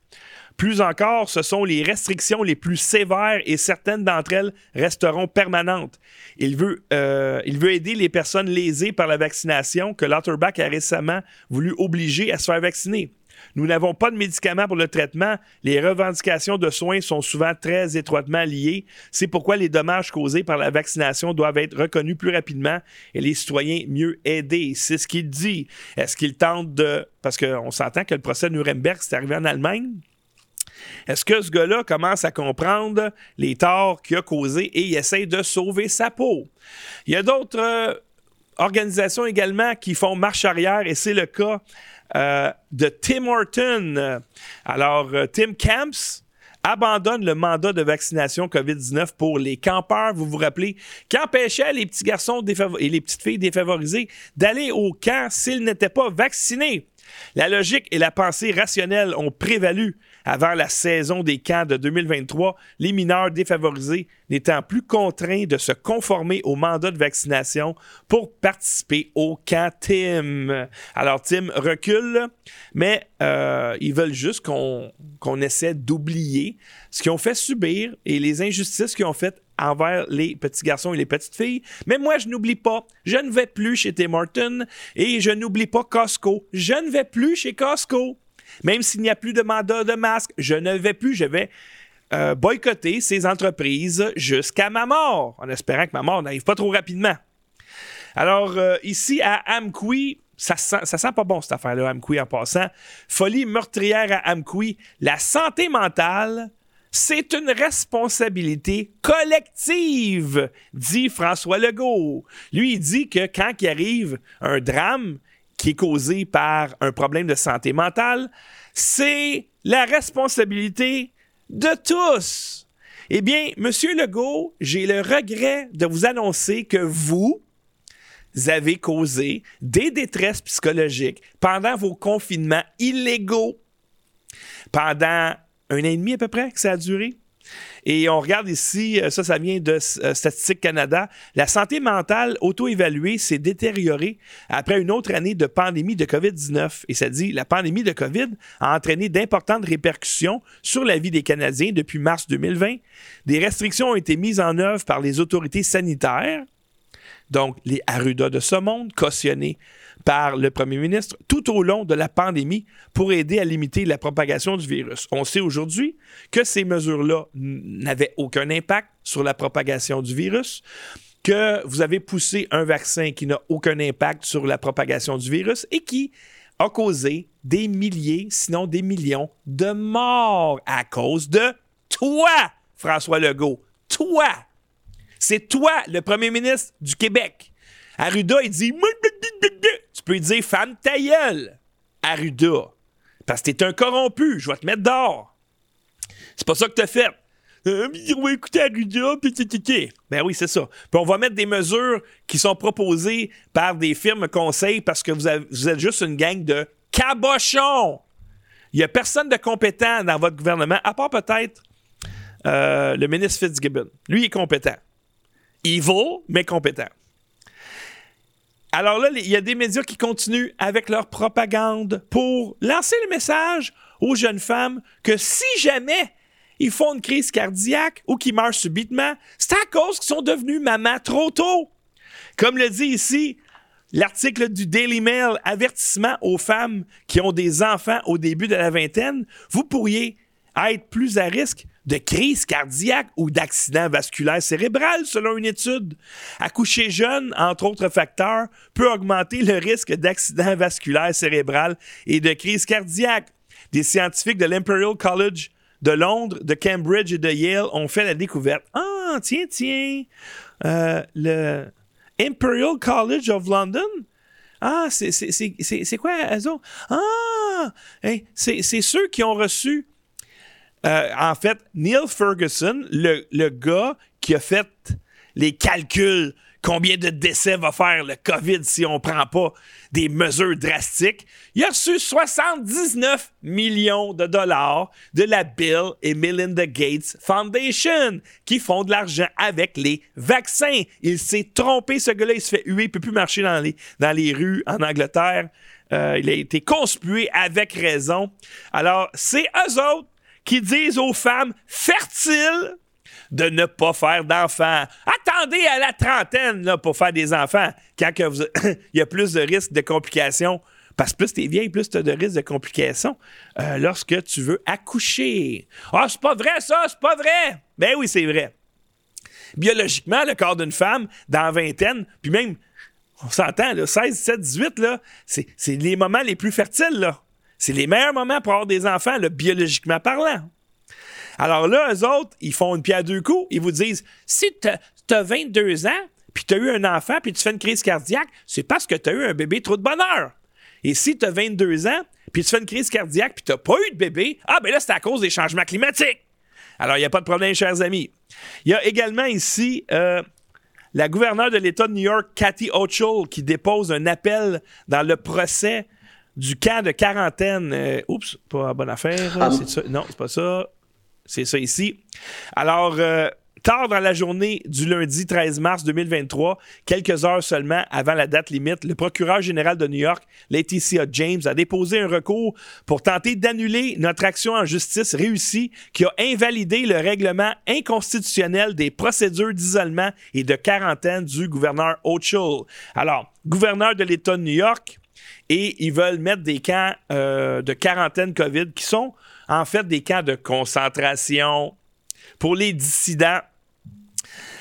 Plus encore, ce sont les restrictions les plus sévères et certaines d'entre elles resteront permanentes. Il veut, euh, il veut aider les personnes lésées par la vaccination que Lauterbach a récemment voulu obliger à se faire vacciner. Nous n'avons pas de médicaments pour le traitement. Les revendications de soins sont souvent très étroitement liées. C'est pourquoi les dommages causés par la vaccination doivent être reconnus plus rapidement et les citoyens mieux aidés. C'est ce qu'il dit. Est-ce qu'il tente de... Parce qu'on s'entend que le procès de Nuremberg, c'est arrivé en Allemagne? Est-ce que ce gars-là commence à comprendre les torts qu'il a causés et il essaie de sauver sa peau? Il y a d'autres euh, organisations également qui font marche arrière et c'est le cas euh, de Tim Horton. Alors, euh, Tim Camps abandonne le mandat de vaccination COVID-19 pour les campeurs. Vous vous rappelez, qui empêchait les petits garçons et les petites filles défavorisées d'aller au camp s'ils n'étaient pas vaccinés. La logique et la pensée rationnelle ont prévalu avant la saison des camps de 2023, les mineurs défavorisés n'étant plus contraints de se conformer au mandat de vaccination pour participer au camp Tim. Alors Tim recule, mais euh, ils veulent juste qu'on essaie d'oublier ce qu'ils ont fait subir et les injustices qu'ils ont faites envers les petits garçons et les petites filles. Mais moi, je n'oublie pas. Je ne vais plus chez Tim Hortons et je n'oublie pas Costco. Je ne vais plus chez Costco. Même s'il n'y a plus de mandat de masque, je ne vais plus. Je vais euh, boycotter ces entreprises jusqu'à ma mort, en espérant que ma mort n'arrive pas trop rapidement. Alors, euh, ici à Amqui, ça sent, ça sent pas bon cette affaire-là, Amqui en passant. Folie meurtrière à Amqui. La santé mentale c'est une responsabilité collective, dit François Legault. Lui, il dit que quand il arrive un drame qui est causé par un problème de santé mentale, c'est la responsabilité de tous. Eh bien, Monsieur Legault, j'ai le regret de vous annoncer que vous, avez causé des détresses psychologiques pendant vos confinements illégaux, pendant un an et demi à peu près que ça a duré. Et on regarde ici, euh, ça, ça vient de euh, Statistique Canada. La santé mentale auto-évaluée s'est détériorée après une autre année de pandémie de COVID-19. Et ça dit, la pandémie de COVID a entraîné d'importantes répercussions sur la vie des Canadiens depuis mars 2020. Des restrictions ont été mises en œuvre par les autorités sanitaires, donc les Arruda de ce monde, cautionnées par le premier ministre tout au long de la pandémie pour aider à limiter la propagation du virus. On sait aujourd'hui que ces mesures-là n'avaient aucun impact sur la propagation du virus, que vous avez poussé un vaccin qui n'a aucun impact sur la propagation du virus et qui a causé des milliers, sinon des millions de morts à cause de toi, François Legault. Toi! C'est toi, le premier ministre du Québec. Arruda, il dit Tu peux dire femme ta gueule, Arruda. Parce que t'es un corrompu, je vais te mettre dehors. C'est pas ça que t'as fait. Euh, on va écouter Arruda, puis Ben oui, c'est ça. Puis on va mettre des mesures qui sont proposées par des firmes conseils parce que vous, êtes juste une gang de cabochons. Il n'y a personne de compétent dans votre gouvernement, à part peut-être euh, le ministre Fitzgibbon. Lui, il est compétent. Evil, mais compétent. Alors là, il y a des médias qui continuent avec leur propagande pour lancer le message aux jeunes femmes que si jamais ils font une crise cardiaque ou qu'ils meurent subitement, c'est à cause qu'ils sont devenus mamans trop tôt. Comme le dit ici l'article du Daily Mail, avertissement aux femmes qui ont des enfants au début de la vingtaine, vous pourriez être plus à risque de crise cardiaque ou d'accident vasculaire cérébral, selon une étude. Accoucher jeune, entre autres facteurs, peut augmenter le risque d'accident vasculaire cérébral et de crise cardiaque. Des scientifiques de l'Imperial College de Londres, de Cambridge et de Yale ont fait la découverte. Ah, tiens, tiens, euh, le Imperial College of London? Ah, c'est quoi, eux Ah, c'est ceux qui ont reçu Euh, en fait, Neil Ferguson, le, gars qui a fait les calculs combien de décès va faire le COVID si on prend pas des mesures drastiques. Il a reçu 79 millions de dollars de la Bill et Melinda Gates Foundation qui font de l'argent avec les vaccins. Il s'est trompé, ce gars-là, il se fait huer, il peut plus marcher dans les, dans les rues en Angleterre. Euh, il a été conspué avec raison. Alors, c'est eux autres qui disent aux femmes fertiles de ne pas faire d'enfants. Attendez à la trentaine pour faire des enfants, quand il y a plus de risques de complications. Parce que plus t'es vieille, plus t'as de risques de complications euh, lorsque tu veux accoucher. Ah, c'est pas vrai ça, c'est pas vrai. Ben oui, c'est vrai. Biologiquement, le corps d'une femme, dans la vingtaine, puis même, on s'entend, là, 16, 17, 18, là, c'est les moments les plus fertiles, là. C'est les meilleurs moments pour avoir des enfants, biologiquement parlant. Alors là, eux autres, ils font une pierre à deux coups. Ils vous disent si tu as 22 ans, puis tu as eu un enfant, puis tu fais une crise cardiaque, c'est parce que tu as eu un bébé trop de bonheur. Et si tu as 22 ans, puis tu fais une crise cardiaque, puis tu n'as pas eu de bébé, ah ben là, c'est à cause des changements climatiques. Alors, il n'y a pas de problème, chers amis. Il y a également ici euh, la gouverneure de l'État de New York, Cathy Hochul, qui dépose un appel dans le procès du camp de quarantaine. Euh, oups, pas bonne affaire. Ah. C'est ça. Non, c'est pas ça. C'est ça ici. Alors, euh, tard dans la journée du lundi 13 mars 2023, quelques heures seulement avant la date limite, le procureur général de New York, Laetitia James, a déposé un recours pour tenter d'annuler notre action en justice réussie qui a invalidé le règlement inconstitutionnel des procédures d'isolement et de quarantaine du gouverneur Hochul. Alors, gouverneur de l'État de New York, et ils veulent mettre des camps euh, de quarantaine COVID qui sont en fait des camps de concentration pour les dissidents.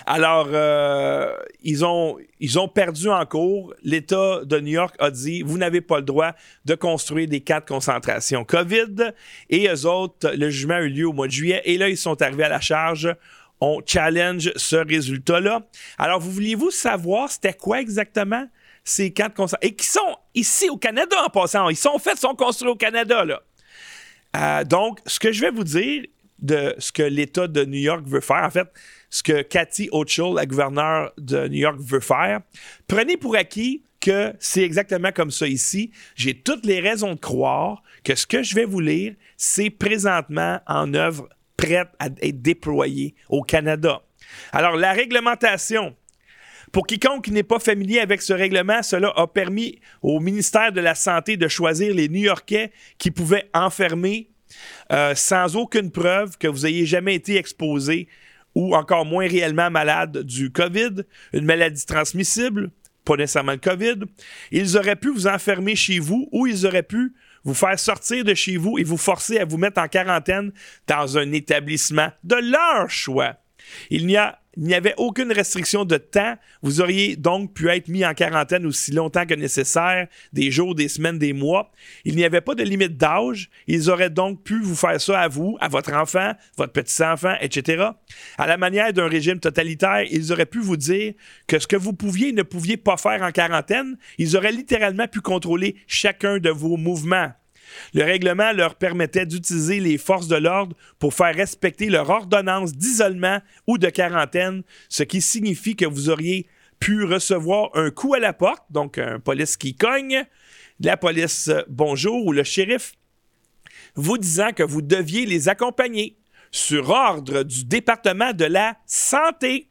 Alors, euh, ils, ont, ils ont perdu en cours. L'État de New York a dit vous n'avez pas le droit de construire des camps de concentration COVID. Et eux autres, le jugement a eu lieu au mois de juillet. Et là, ils sont arrivés à la charge. On challenge ce résultat-là. Alors, vous vouliez-vous savoir c'était quoi exactement ces de concentration? Et qui sont ici au Canada en passant. Ils sont faits, sont construits au Canada, là. Euh, donc, ce que je vais vous dire de ce que l'État de New York veut faire, en fait, ce que Cathy Hochul, la gouverneure de New York, veut faire, prenez pour acquis que c'est exactement comme ça ici. J'ai toutes les raisons de croire que ce que je vais vous lire, c'est présentement en œuvre prête à être déployée au Canada. Alors, la réglementation, pour quiconque n'est pas familier avec ce règlement, cela a permis au ministère de la Santé de choisir les New-Yorkais qui pouvaient enfermer euh, sans aucune preuve que vous ayez jamais été exposé ou encore moins réellement malade du COVID, une maladie transmissible, pas nécessairement le COVID. Ils auraient pu vous enfermer chez vous ou ils auraient pu vous faire sortir de chez vous et vous forcer à vous mettre en quarantaine dans un établissement de leur choix. Il n'y a il n'y avait aucune restriction de temps. Vous auriez donc pu être mis en quarantaine aussi longtemps que nécessaire, des jours, des semaines, des mois. Il n'y avait pas de limite d'âge. Ils auraient donc pu vous faire ça à vous, à votre enfant, votre petit-enfant, etc. À la manière d'un régime totalitaire, ils auraient pu vous dire que ce que vous pouviez et ne pouviez pas faire en quarantaine, ils auraient littéralement pu contrôler chacun de vos mouvements. Le règlement leur permettait d'utiliser les forces de l'ordre pour faire respecter leur ordonnance d'isolement ou de quarantaine, ce qui signifie que vous auriez pu recevoir un coup à la porte, donc un police qui cogne, la police euh, bonjour ou le shérif, vous disant que vous deviez les accompagner sur ordre du département de la santé.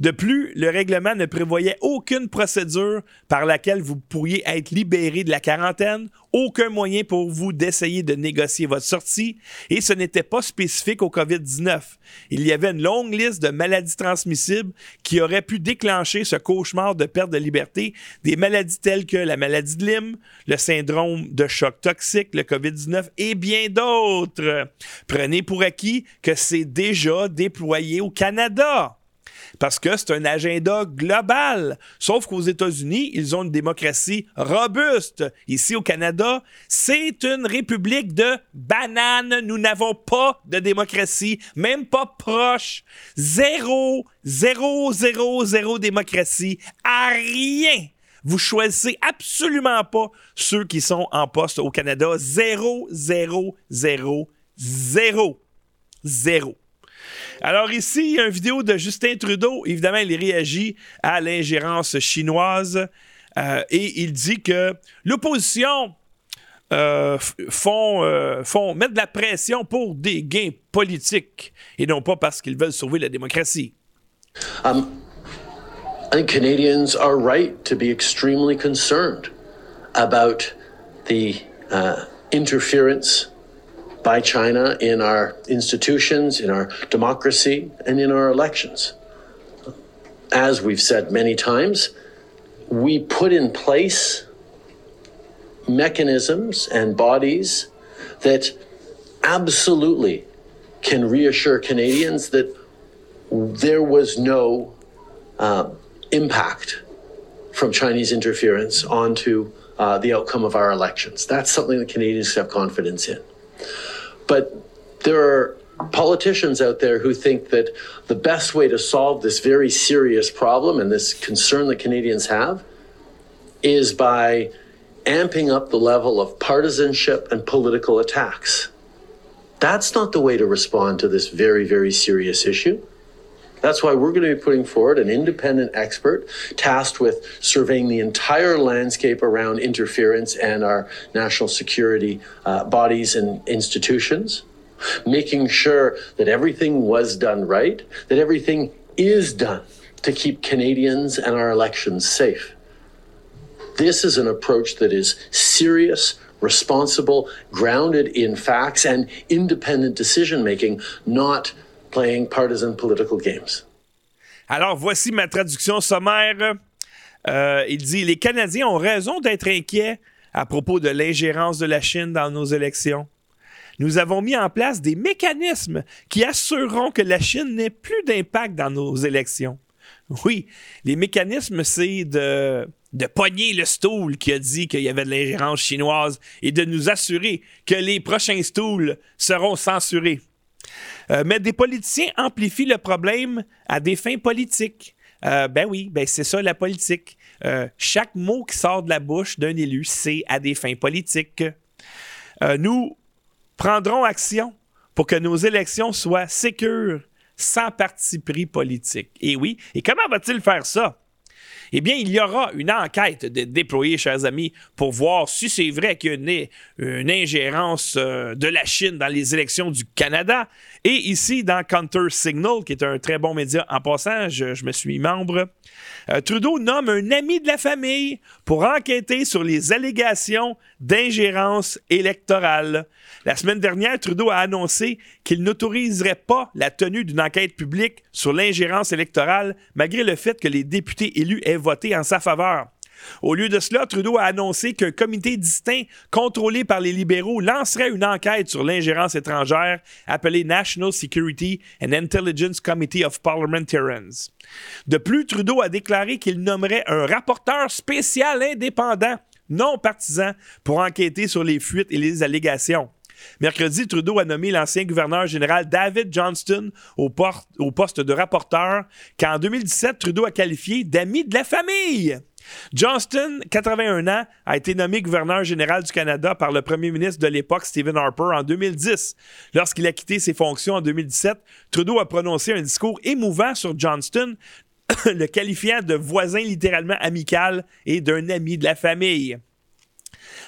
De plus, le règlement ne prévoyait aucune procédure par laquelle vous pourriez être libéré de la quarantaine, aucun moyen pour vous d'essayer de négocier votre sortie, et ce n'était pas spécifique au COVID-19. Il y avait une longue liste de maladies transmissibles qui auraient pu déclencher ce cauchemar de perte de liberté, des maladies telles que la maladie de Lyme, le syndrome de choc toxique, le COVID-19 et bien d'autres. Prenez pour acquis que c'est déjà déployé au Canada parce que c'est un agenda global. Sauf qu'aux États-Unis, ils ont une démocratie robuste. Ici au Canada, c'est une république de bananes. Nous n'avons pas de démocratie, même pas proche. Zéro, zéro, zéro, zéro démocratie. À rien. Vous choisissez absolument pas ceux qui sont en poste au Canada. Zéro, zéro, zéro, zéro. zéro. Alors ici, il y a une vidéo de Justin Trudeau. Évidemment, il réagit à l'ingérence chinoise euh, et il dit que l'opposition euh, font, euh, font mettre de la pression pour des gains politiques et non pas parce qu'ils veulent sauver la démocratie. Um, I think Canadians are right to be extremely concerned about the uh, interference by China in our institutions, in our democracy, and in our elections. As we've said many times, we put in place mechanisms and bodies that absolutely can reassure Canadians that there was no uh, impact from Chinese interference onto uh, the outcome of our elections. That's something that Canadians have confidence in. But there are politicians out there who think that the best way to solve this very serious problem and this concern that Canadians have is by amping up the level of partisanship and political attacks. That's not the way to respond to this very, very serious issue. That's why we're going to be putting forward an independent expert tasked with surveying the entire landscape around interference and our national security uh, bodies and institutions, making sure that everything was done right, that everything is done to keep Canadians and our elections safe. This is an approach that is serious, responsible, grounded in facts and independent decision making, not playing partisan political games. Alors, voici ma traduction sommaire. Euh, il dit Les Canadiens ont raison d'être inquiets à propos de l'ingérence de la Chine dans nos élections. Nous avons mis en place des mécanismes qui assureront que la Chine n'ait plus d'impact dans nos élections. Oui, les mécanismes, c'est de, de pogner le stool qui a dit qu'il y avait de l'ingérence chinoise et de nous assurer que les prochains stools seront censurés. Euh, mais des politiciens amplifient le problème à des fins politiques. Euh, ben oui, ben c'est ça la politique. Euh, chaque mot qui sort de la bouche d'un élu, c'est à des fins politiques. nous prendrons action pour que nos élections soient sécures, sans parti pris politique. Et oui, et comment va-t-il faire ça? Eh bien, il y aura une enquête déployée, chers amis, pour voir si c'est vrai qu'il y a une, ingérence euh, de la Chine dans les élections du Canada. Et ici, dans Counter Signal, qui est un très bon média en passant, je, me suis membre, euh, Trudeau nomme un ami de la famille pour enquêter sur les allégations d'ingérence électorale. La semaine dernière, Trudeau a annoncé qu'il n'autoriserait pas la tenue d'une enquête publique sur l'ingérence électorale, malgré le fait que les députés élus aient voté en sa faveur. Au lieu de cela, Trudeau a annoncé qu'un comité distinct contrôlé par les libéraux lancerait une enquête sur l'ingérence étrangère appelée National Security and Intelligence Committee of Parliamentarians. De plus, Trudeau a déclaré qu'il nommerait un rapporteur spécial indépendant, non partisan, pour enquêter sur les fuites et les allégations. Mercredi, Trudeau a nommé l'ancien gouverneur général David Johnston au, poste de rapporteur, qu'en 2017, Trudeau a qualifié d'ami de la famille. Johnston, 81 ans, a été nommé gouverneur général du Canada par le premier ministre de l'époque, Stephen Harper, en 2010. Lorsqu'il a quitté ses fonctions en 2017, Trudeau a prononcé un discours émouvant sur Johnston, le qualifiant de voisin littéralement amical et d'un ami de la famille.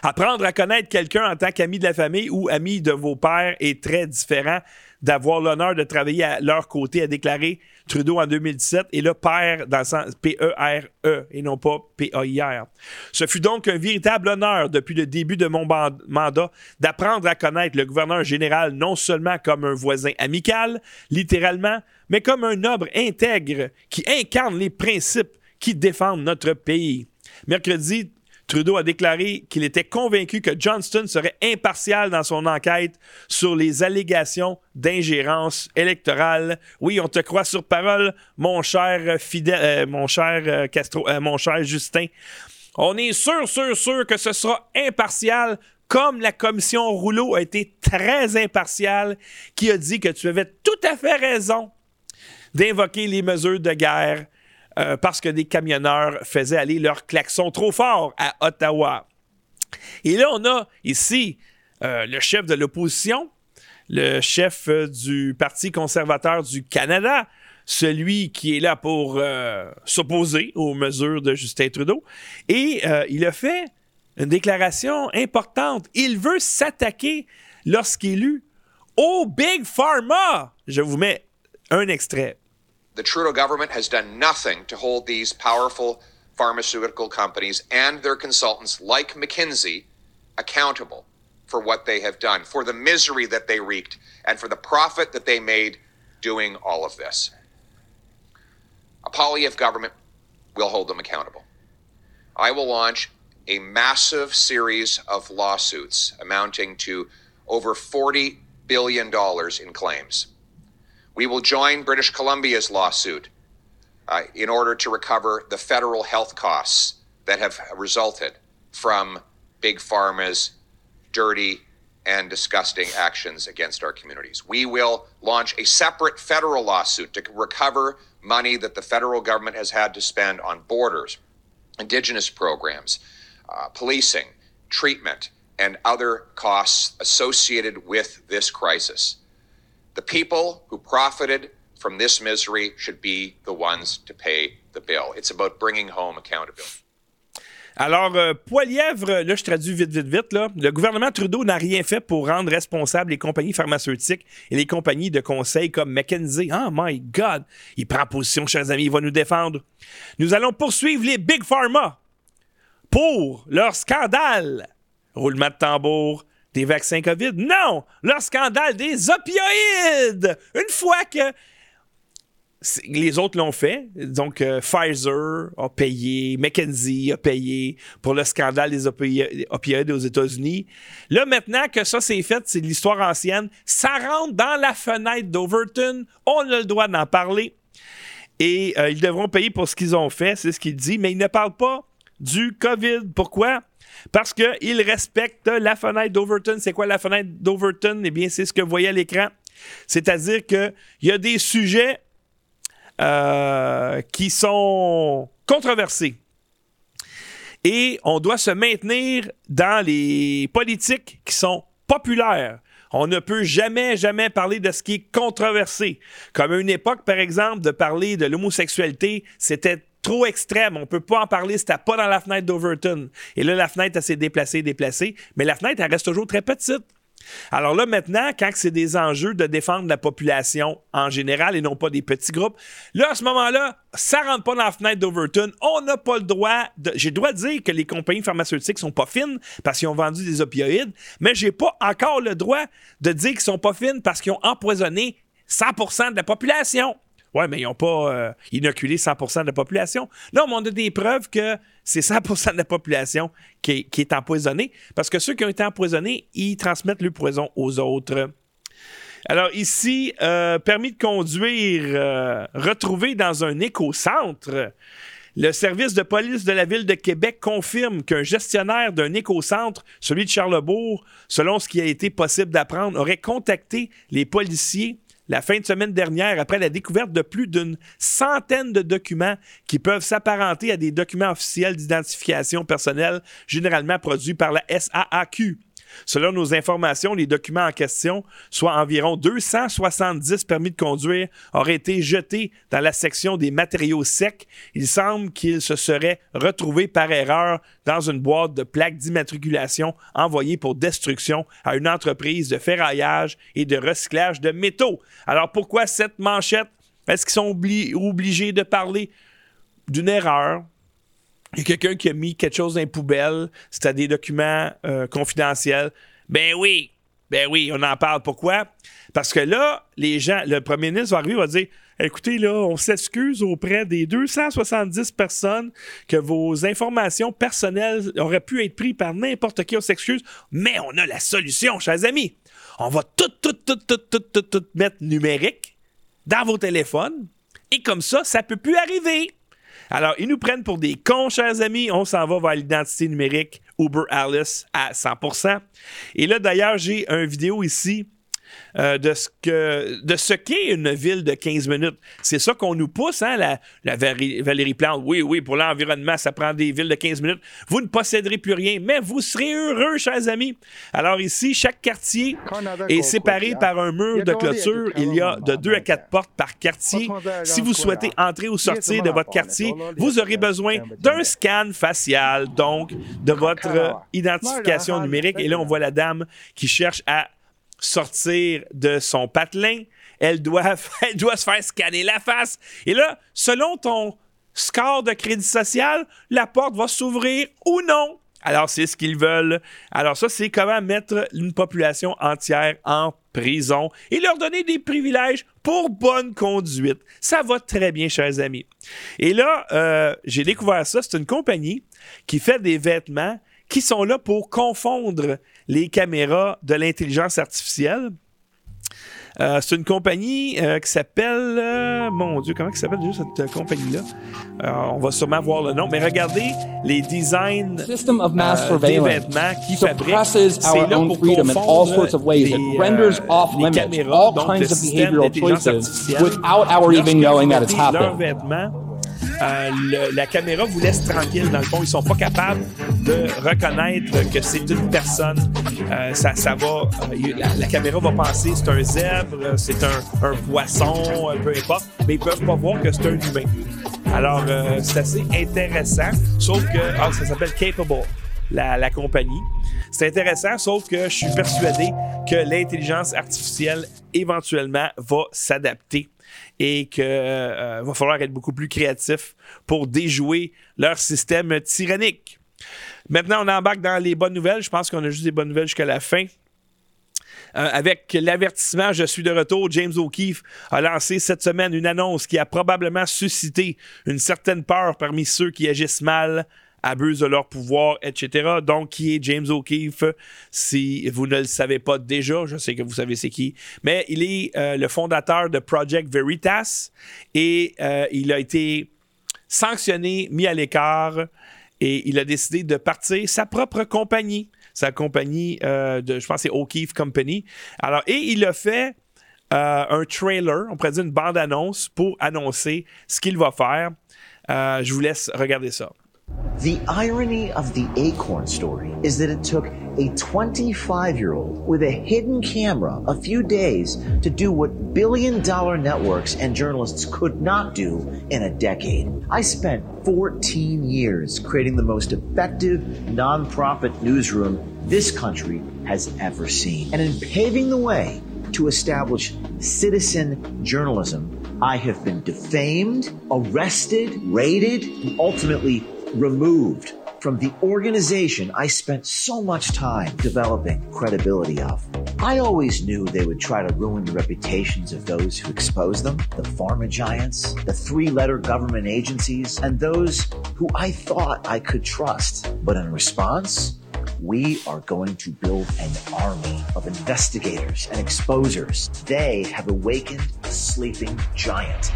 Apprendre à connaître quelqu'un en tant qu'ami de la famille ou ami de vos pères est très différent d'avoir l'honneur de travailler à leur côté, a déclaré Trudeau en 2017, et le père dans le sens P-E-R-E -E, et non pas P-A-I-R. Ce fut donc un véritable honneur depuis le début de mon mandat d'apprendre à connaître le gouverneur général non seulement comme un voisin amical, littéralement, mais comme un noble intègre qui incarne les principes qui défendent notre pays. Mercredi, Trudeau a déclaré qu'il était convaincu que Johnston serait impartial dans son enquête sur les allégations d'ingérence électorale. Oui, on te croit sur parole, mon cher fidèle, euh, mon cher euh, Castro, euh, mon cher Justin. On est sûr, sûr, sûr que ce sera impartial comme la commission Rouleau a été très impartiale, qui a dit que tu avais tout à fait raison d'invoquer les mesures de guerre euh, parce que des camionneurs faisaient aller leur klaxon trop fort à Ottawa. Et là, on a ici euh, le chef de l'opposition, le chef euh, du Parti conservateur du Canada, celui qui est là pour s'opposer aux mesures de Justin Trudeau. Et il a fait une déclaration importante. Il veut s'attaquer, lorsqu'élu, au Big Pharma. Je vous mets un extrait. The Trudeau government has done nothing to hold these powerful pharmaceutical companies and their consultants, like McKinsey, accountable for what they have done, for the misery that they wreaked, and for the profit that they made doing all of this. A Polyev government will hold them accountable. I will launch a massive series of lawsuits amounting to over $40 billion in claims. We will join British Columbia's lawsuit uh, in order to recover the federal health costs that have resulted from Big Pharma's dirty and disgusting actions against our communities. We will launch a separate federal lawsuit to recover money that the federal government has had to spend on borders, indigenous programs, uh, policing, treatment, and other costs associated with this crisis. The people who profited from this misery should be the ones to pay the bill. It's about bringing home accountability. Alors, euh, Poilièvre, là, je traduis vite, vite, vite. Là. Le gouvernement Trudeau n'a rien fait pour rendre responsables les compagnies pharmaceutiques et les compagnies de conseil comme McKinsey. Oh my God! Il prend position, chers amis, il va nous défendre. Nous allons poursuivre les Big Pharma pour leur scandale. Roulement de tambour des vaccins COVID? Non! Leur scandale des opioïdes! Une fois que les autres l'ont fait. Donc, euh, Pfizer a payé, McKenzie a payé pour le scandale des opioïdes aux États-Unis. Là, maintenant que ça c'est fait, c'est l'histoire ancienne, ça rentre dans la fenêtre d'Overton. On a le droit d'en parler. Et euh, ils devront payer pour ce qu'ils ont fait, c'est ce qu'il dit, mais il ne parle pas du COVID. Pourquoi? Parce qu'ils respectent la fenêtre d'Overton. C'est quoi la fenêtre d'Overton? Eh bien, c'est ce que vous voyez à l'écran. C'est-à-dire qu'il y a des sujets euh, qui sont controversés. Et on doit se maintenir dans les politiques qui sont populaires. On ne peut jamais, jamais parler de ce qui est controversé. Comme à une époque, par exemple, de parler de l'homosexualité, c'était trop extrême. On peut pas en parler, c'était pas dans la fenêtre d'Overton. Et là, la fenêtre, elle s'est déplacée, déplacée. Mais la fenêtre, elle reste toujours très petite. Alors là, maintenant, quand c'est des enjeux de défendre la population en général et non pas des petits groupes, là, à ce moment-là, ça rentre pas dans la fenêtre d'Overton. On n'a pas le droit de. J'ai le droit de dire que les compagnies pharmaceutiques sont pas fines parce qu'ils ont vendu des opioïdes, mais j'ai pas encore le droit de dire qu'ils sont pas fines parce qu'ils ont empoisonné 100% de la population. Ouais, mais ils n'ont pas euh, inoculé 100% de la population. Non, mais on a des preuves que c'est 100% de la population qui est, empoisonnée. Parce que ceux qui ont été empoisonnés, ils transmettent le poison aux autres. Alors ici, euh, permis de conduire euh, retrouvé dans un écocentre. Le service de police de la ville de Québec confirme qu'un gestionnaire d'un écocentre, celui de Charlebourg, selon ce qui a été possible d'apprendre, aurait contacté les policiers la fin de semaine dernière après la découverte de plus d'une centaine de documents qui peuvent s'apparenter à des documents officiels d'identification personnelle généralement produits par la SAAQ. Selon nos informations, les documents en question, soit environ 270 permis de conduire, auraient été jetés dans la section des matériaux secs. Il semble qu'ils se seraient retrouvés par erreur dans une boîte de plaques d'immatriculation envoyée pour destruction à une entreprise de ferraillage et de recyclage de métaux. Alors pourquoi cette manchette? Est-ce qu'ils sont obligés de parler d'une erreur, il y a quelqu'un qui a mis quelque chose dans les poubelles, c'était des documents euh, confidentiels. Ben oui, ben oui, on en parle. Pourquoi? Parce que là, les gens, le premier ministre va arriver, va dire écoutez, là, on s'excuse auprès des 270 personnes que vos informations personnelles auraient pu être prises par n'importe qui, on s'excuse, mais on a la solution, chers amis. On va tout, tout, tout, tout, tout, tout, tout mettre numérique dans vos téléphones, et comme ça, ça peut plus arriver. Alors, ils nous prennent pour des cons, chers amis. On s'en va vers l'identité numérique Uber Alice à 100%. Et là, d'ailleurs, j'ai une vidéo ici euh, de ce que de ce qu'est une ville de 15 minutes. C'est ça qu'on nous pousse, hein, la, la Valérie, Plante. Oui, oui, pour l'environnement, ça prend des villes de 15 minutes. Vous ne posséderez plus rien, mais vous serez heureux, chers amis. Alors ici, chaque quartier est séparé par un mur de clôture. Il y a de deux à quatre portes par quartier. Si vous souhaitez entrer ou sortir de votre quartier, vous aurez besoin d'un scan facial, donc de votre euh, identification numérique. Et là, on voit la dame qui cherche à sortir de son patelin. Elle doit, se faire scanner la face. Et là, selon ton score de crédit social, la porte va s'ouvrir ou non. Alors, c'est ce qu'ils veulent. Alors, ça, c'est comment mettre une population entière en prison et leur donner des privilèges pour bonne conduite. Ça va très bien, chers amis. Et là, euh, j'ai découvert ça. C'est une compagnie qui fait des vêtements qui sont là pour confondre les caméras de l'intelligence artificielle. Euh, c'est une compagnie euh, qui s'appelle. euh, mon Dieu, comment s'appelle déjà cette compagnie-là? On va sûrement voir le nom, mais regardez les designs system of mass des vêtements qui fabriquent. C'est là pour confondre sorts of ways. les, It renders off les caméras, donc le système d'intelligence artificielle. without our even knowing vous that it's mettez leurs happening. vêtements, euh, le- la caméra vous laisse tranquille. Dans le fond, ils sont pas capables de reconnaître que c'est une personne. Euh, ça, ça va. euh, la, la caméra va penser c'est un zèbre, c'est un, un poisson, peu importe, mais ils peuvent pas voir que c'est un humain. Alors, euh, c'est assez intéressant, sauf que ah, ça s'appelle Capable, la, la compagnie. C'est intéressant, sauf que je suis persuadé que l'intelligence artificielle éventuellement va s'adapter et que euh, va falloir être beaucoup plus créatif pour déjouer leur système tyrannique. Maintenant, on embarque dans les bonnes nouvelles. Je pense qu'on a juste des bonnes nouvelles jusqu'à la fin. Euh, avec l'avertissement Je suis de retour, James O'Keefe a lancé cette semaine une annonce qui a probablement suscité une certaine peur parmi ceux qui agissent mal, abusent de leur pouvoir, etc. Donc, qui est James O'Keefe Si vous ne le savez pas déjà, je sais que vous savez c'est qui, mais il est euh, le fondateur de Project Veritas et euh, il a été sanctionné, mis à l'écart et il a décidé de partir sa propre compagnie, sa compagnie euh, de, je pense, c'est O'Keefe Company. Alors, et il a fait un trailer, on pourrait dire une bande-annonce pour annoncer ce qu'il va faire. Je vous laisse regarder ça. The irony of the Acorn story is that it took a 25 year old with a hidden camera a few days to do what billion dollar networks and journalists could not do in a decade. I spent 14 years creating the most effective nonprofit newsroom this country has ever seen. And in paving the way to establish citizen journalism, I have been defamed, arrested, raided, and ultimately removed from the organization I spent so much time developing credibility of. I always knew they would try to ruin the reputations of those who expose them, the pharma giants, the three-letter government agencies, and those who I thought I could trust. But in response, we are going to build an army of investigators and exposers. They have awakened a sleeping giant.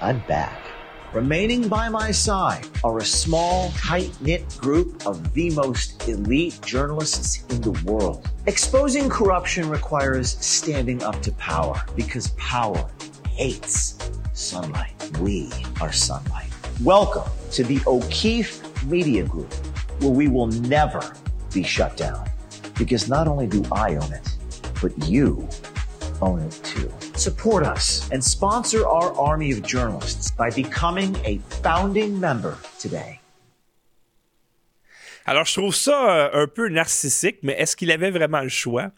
I'm back. Remaining by my side are a small, tight knit group of the most elite journalists in the world. Exposing corruption requires standing up to power because power hates sunlight. We are sunlight. Welcome to the O'Keefe Media Group, where we will never be shut down because not only do I own it, but you own it too. Support us and sponsor our army of journalists by becoming a founding member today. Alors, je trouve ça euh, un peu narcissique, mais est-ce qu'il avait vraiment le choix?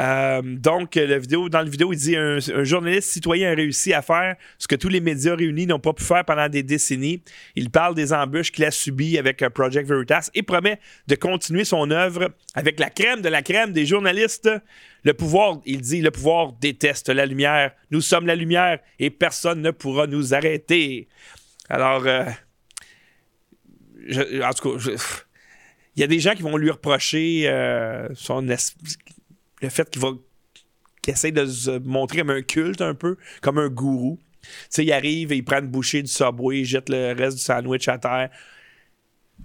Euh, donc, la vidéo, dans la vidéo, il dit un, un journaliste citoyen a réussi à faire ce que tous les médias réunis n'ont pas pu faire pendant des décennies. Il parle des embûches qu'il a subies avec euh, Project Veritas et promet de continuer son œuvre avec la crème de la crème des journalistes. Le pouvoir, il dit, le pouvoir déteste la lumière. Nous sommes la lumière et personne ne pourra nous arrêter. Alors, euh, en tout cas, il y a des gens qui vont lui reprocher euh, le fait qu'il va qu'il essaie de se montrer comme un culte un peu, comme un gourou. Tu sais, il arrive et il prend une bouchée du Subway, il jette le reste du sandwich à terre.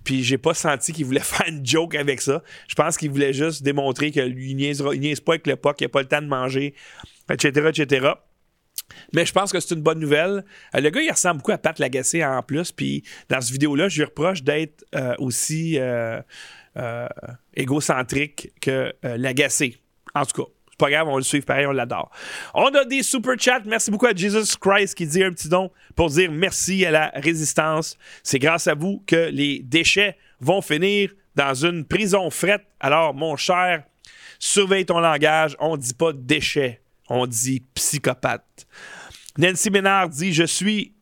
Puis j'ai pas senti qu'il voulait faire une joke avec ça. Je pense qu'il voulait juste démontrer que lui, il il niaise pas avec le POC, qu'il a pas le temps de manger, etc., etc. Mais je pense que c'est une bonne nouvelle. Euh, le gars, il ressemble beaucoup à Pat Lagacé en plus. Puis dans cette vidéo-là, je lui reproche d'être euh, aussi euh, égocentrique que Lagacé. En tout cas. Pas grave, on le suit pareil, on l'adore. On a des super chats. Merci beaucoup à Jesus Christ qui dit un petit don pour dire merci à la résistance. C'est grâce à vous que les déchets vont finir dans une prison frette. Alors, mon cher, surveille ton langage. On dit pas déchets, on dit psychopathe. Nancy Ménard dit Je suis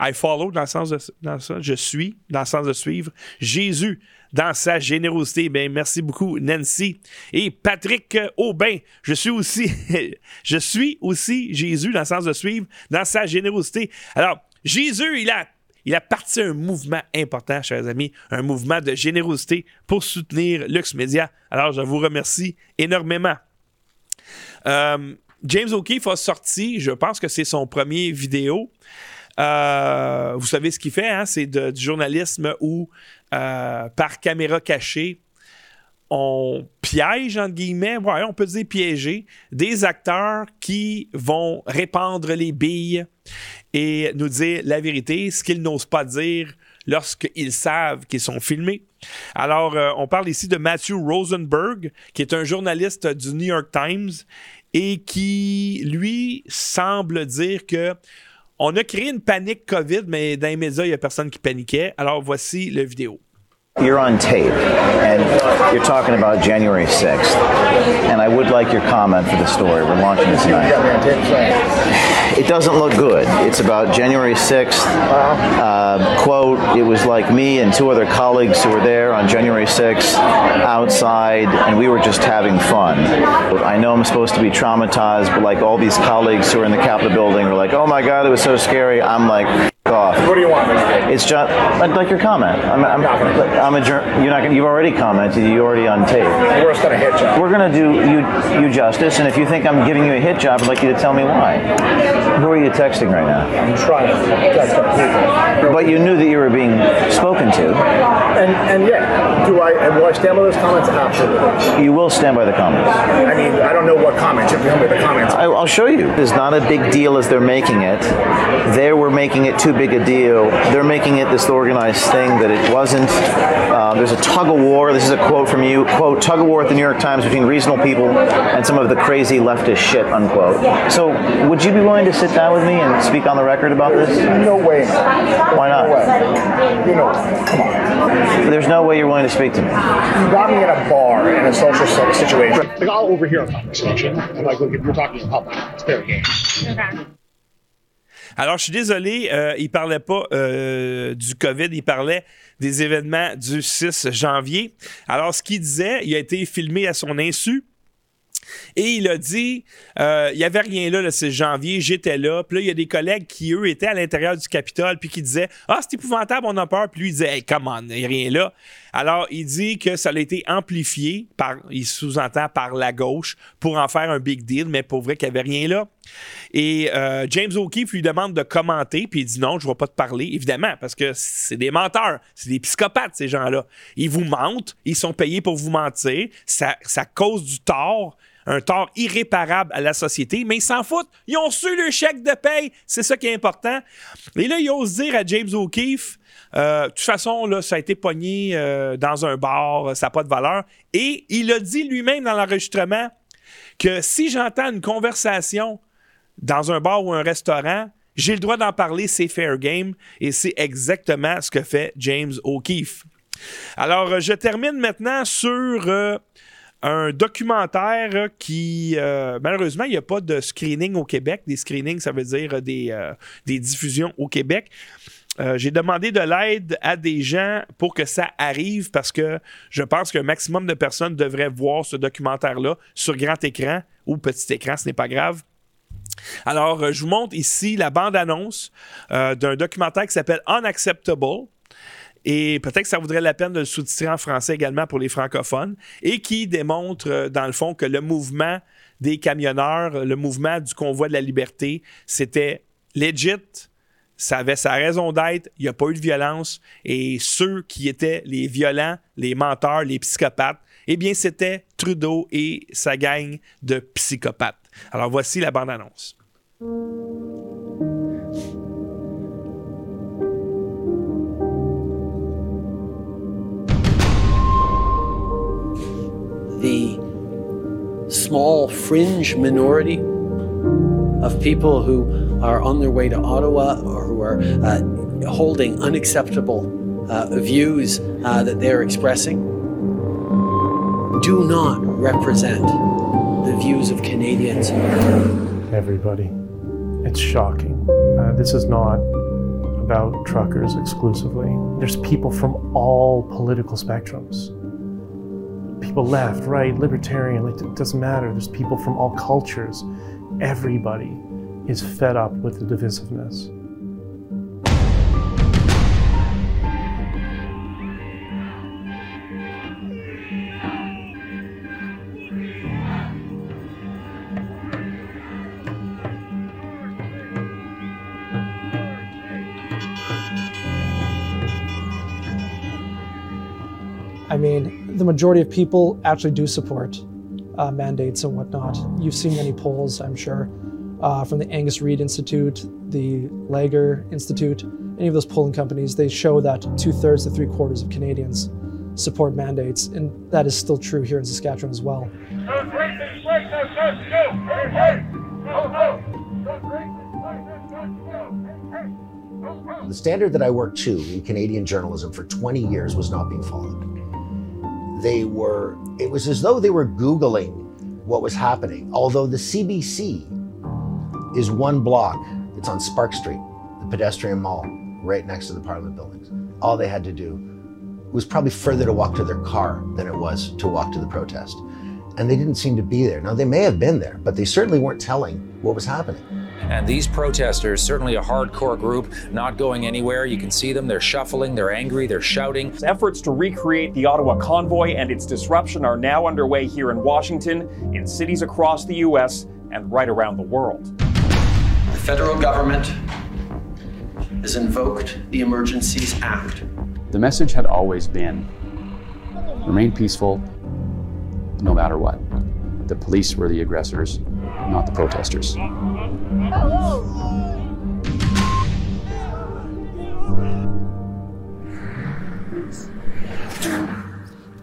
I follow dans le sens de dans je suis dans le sens de suivre Jésus dans sa générosité. Ben merci beaucoup Nancy et Patrick Aubin. Je suis aussi je suis aussi Jésus dans le sens de suivre dans sa générosité. Alors Jésus, il a il a parti un mouvement important, chers amis, un mouvement de générosité pour soutenir Lux Media. Alors, je vous remercie énormément. Euh, James O'Keefe a sorti, je pense que c'est son premier vidéo. Euh, vous savez ce qu'il fait, hein? c'est du journalisme où, euh, par caméra cachée, on piège, entre guillemets, on peut dire piéger, des acteurs qui vont répandre les billes et nous dire la vérité, ce qu'ils n'osent pas dire lorsqu'ils savent qu'ils sont filmés. Alors, euh, on parle ici de Matthew Rosenberg, qui est un journaliste du New York Times et qui, lui, semble dire que on a créé une panique COVID, mais dans les médias, il n'y a personne qui paniquait. Alors, voici la vidéo. You're on tape, and you're talking about January 6th, and I would like your comment for the story. We're launching it tonight. It doesn't look good. It's about January 6th. Uh, quote, it was like me and two other colleagues who were there on January 6th outside, and we were just having fun. I know I'm supposed to be traumatized, but like all these colleagues who are in the Capitol building are like, oh my God, it was so scary. I'm like, "F- off. What do you want? It's just, I'd like your comment. I'm, I'm, I'm a you're not gonna, you've already commented, you're already on tape. We're just gonna hit job. We're gonna do you, you justice, and if you think I'm giving you a hit job, I'd like you to tell me why. Who are you texting right now? I'm trying to text people. But you knew that you were being spoken to. And and yeah, do I and will I stand by those comments? Absolutely. You will stand by the comments. I mean, I don't know what comments. You have to tell me the comments. I, I'll show you. It's not a big deal as they're making it. They were making it too big a deal. They're making it this organized thing that it wasn't. Uh, there's a tug of war. This is a quote from you. Quote: Tug of war at the New York Times between reasonable people and some of the crazy leftist shit. Unquote. So, would you be willing to sit down with me and speak on the record about this? No way. Why not? No way. You know, come on. There's no way you're willing to speak to me. You got me in a bar in a social situation. Like I'll overhear a conversation. And like, look, if you're talking in public, it's fair game. Alors, je suis désolé, euh, il parlait pas euh, du COVID, il parlait des événements du 6 janvier. Alors, ce qu'il disait, il a été filmé à son insu. Et il a dit, euh, il n'y avait rien là le 6 janvier, j'étais là. Puis là, il y a des collègues qui, eux, étaient à l'intérieur du Capitole, puis qui disaient, ah, c'est épouvantable, on a peur. Puis lui, il disait, hey, come on, il n'y a rien là. Alors, il dit que ça a été amplifié, par, il sous-entend par la gauche, pour en faire un big deal, mais pour vrai qu'il n'y avait rien là. Et euh, James O'Keefe lui demande de commenter, puis il dit non, je ne vais pas te parler, évidemment, parce que c'est des menteurs, c'est des psychopathes, ces gens-là. Ils vous mentent, ils sont payés pour vous mentir, ça, ça cause du tort, un tort irréparable à la société, mais ils s'en foutent. Ils ont su le chèque de paye, c'est ça qui est important. Et là, il ose dire à James O'Keefe, euh, de toute façon, ça a été pogné euh, dans un bar, ça n'a pas de valeur. Et il a dit lui-même dans l'enregistrement que si j'entends une conversation dans un bar ou un restaurant, j'ai le droit d'en parler, c'est fair game. Et c'est exactement ce que fait James O'Keefe. Alors, je termine maintenant sur euh, un documentaire qui, malheureusement, il n'y a pas de screening au Québec. Des screenings, ça veut dire des diffusions au Québec. Euh, j'ai demandé de l'aide à des gens pour que ça arrive parce que je pense qu'un maximum de personnes devraient voir ce documentaire-là sur grand écran ou petit écran, ce n'est pas grave. Alors, euh, je vous montre ici la bande-annonce euh, d'un documentaire qui s'appelle Unacceptable. Et peut-être que ça vaudrait la peine de le sous-titrer en français également pour les francophones. Et qui démontre, dans le fond, que le mouvement des camionneurs, le mouvement du convoi de la liberté, c'était legit. Ça avait sa raison d'être, il n'y a pas eu de violence, et ceux qui étaient les violents, les menteurs, les psychopathes, eh bien, c'était Trudeau et sa gang de psychopathes. Alors, voici la bande-annonce. the small fringe minority of people who are on their way to Ottawa or who are uh, holding unacceptable uh, views uh, that they're expressing do not represent the views of Canadians. Everybody. It's shocking. Uh, this is not about truckers exclusively. There's people from all political spectrums people left, right, libertarian, it doesn't matter. There's people from all cultures. Everybody is fed up with the divisiveness. I mean, the majority of people actually do support uh, mandates and whatnot. You've seen many polls, I'm sure, uh, from the Angus Reid Institute, the Lager Institute, any of those polling companies. They show that two thirds to three quarters of Canadians support mandates, and that is still true here in Saskatchewan as well. The standard that I worked to in Canadian journalism for 20 years was not being followed they were, it was as though they were Googling what was happening. Although the CBC is one block, it's on Spark Street, the pedestrian mall, right next to the Parliament buildings. All they had to do was probably further to walk to their car than it was to walk to the protest. And they didn't seem to be there. Now, they may have been there, but they certainly weren't telling what was happening. And these protesters, certainly a hardcore group, not going anywhere. You can see them. They're shuffling, they're angry, they're shouting. Efforts to recreate the Ottawa convoy and its disruption are now underway here in Washington, in cities across the U.S., and right around the world. The federal government has invoked the Emergencies Act. The message had always been remain peaceful no matter what. The police were the aggressors, not the protesters.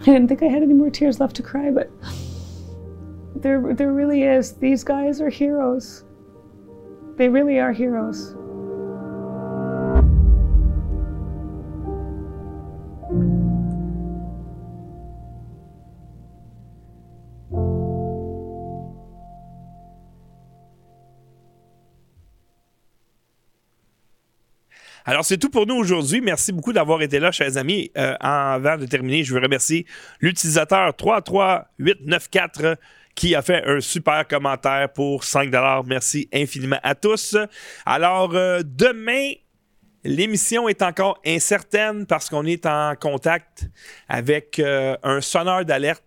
I didn't think I had any more tears left to cry, but there, there really is. These guys are heroes. They really are heroes. Alors, c'est tout pour nous aujourd'hui. Merci beaucoup d'avoir été là, chers amis. Euh, avant de terminer, je veux remercier l'utilisateur 33894 qui a fait un super commentaire pour 5 Merci infiniment à tous. Alors, euh, demain, l'émission est encore incertaine parce qu'on est en contact avec euh, un sonneur d'alerte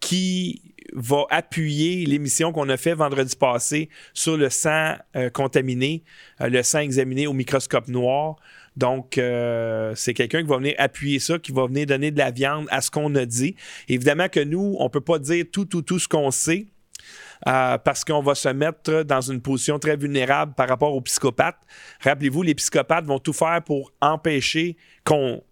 qui va appuyer l'émission qu'on a fait vendredi passé sur le sang euh, contaminé, euh, le sang examiné au microscope noir. Donc, euh, c'est quelqu'un qui va venir appuyer ça, qui va venir donner de la viande à ce qu'on a dit. Évidemment que nous, on ne peut pas dire tout, tout, tout ce qu'on sait. parce qu'on va se mettre dans une position très vulnérable par rapport aux psychopathes. Rappelez-vous, les psychopathes vont tout faire pour empêcher qu'on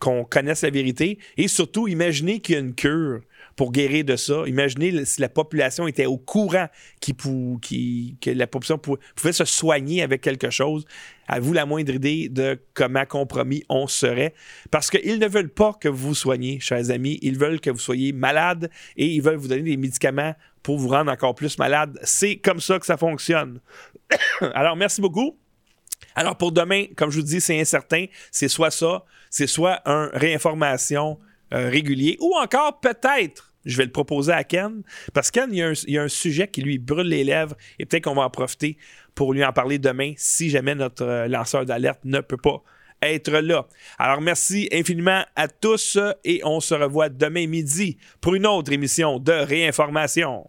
qu'on connaisse la vérité et surtout imaginez qu'il y a une cure pour guérir de ça. Imaginez si la population était au courant que la population pouvait, se soigner avec quelque chose. Avez-vous la moindre idée de comment compromis on serait? Parce qu'ils ne veulent pas que vous vous soigniez, chers amis. Ils veulent que vous soyez malade et ils veulent vous donner des médicaments pour vous rendre encore plus malade. C'est comme ça que ça fonctionne. Alors, merci beaucoup. Alors, pour demain, comme je vous dis, c'est incertain. C'est soit ça, c'est soit un réinformation euh, régulier ou encore peut-être je vais le proposer à Ken. Parce que Ken, il y, a un, sujet qui lui brûle les lèvres et peut-être qu'on va en profiter pour lui en parler demain si jamais notre euh, lanceur d'alerte ne peut pas être là. Alors merci infiniment à tous et on se revoit demain midi pour une autre émission de réinformation.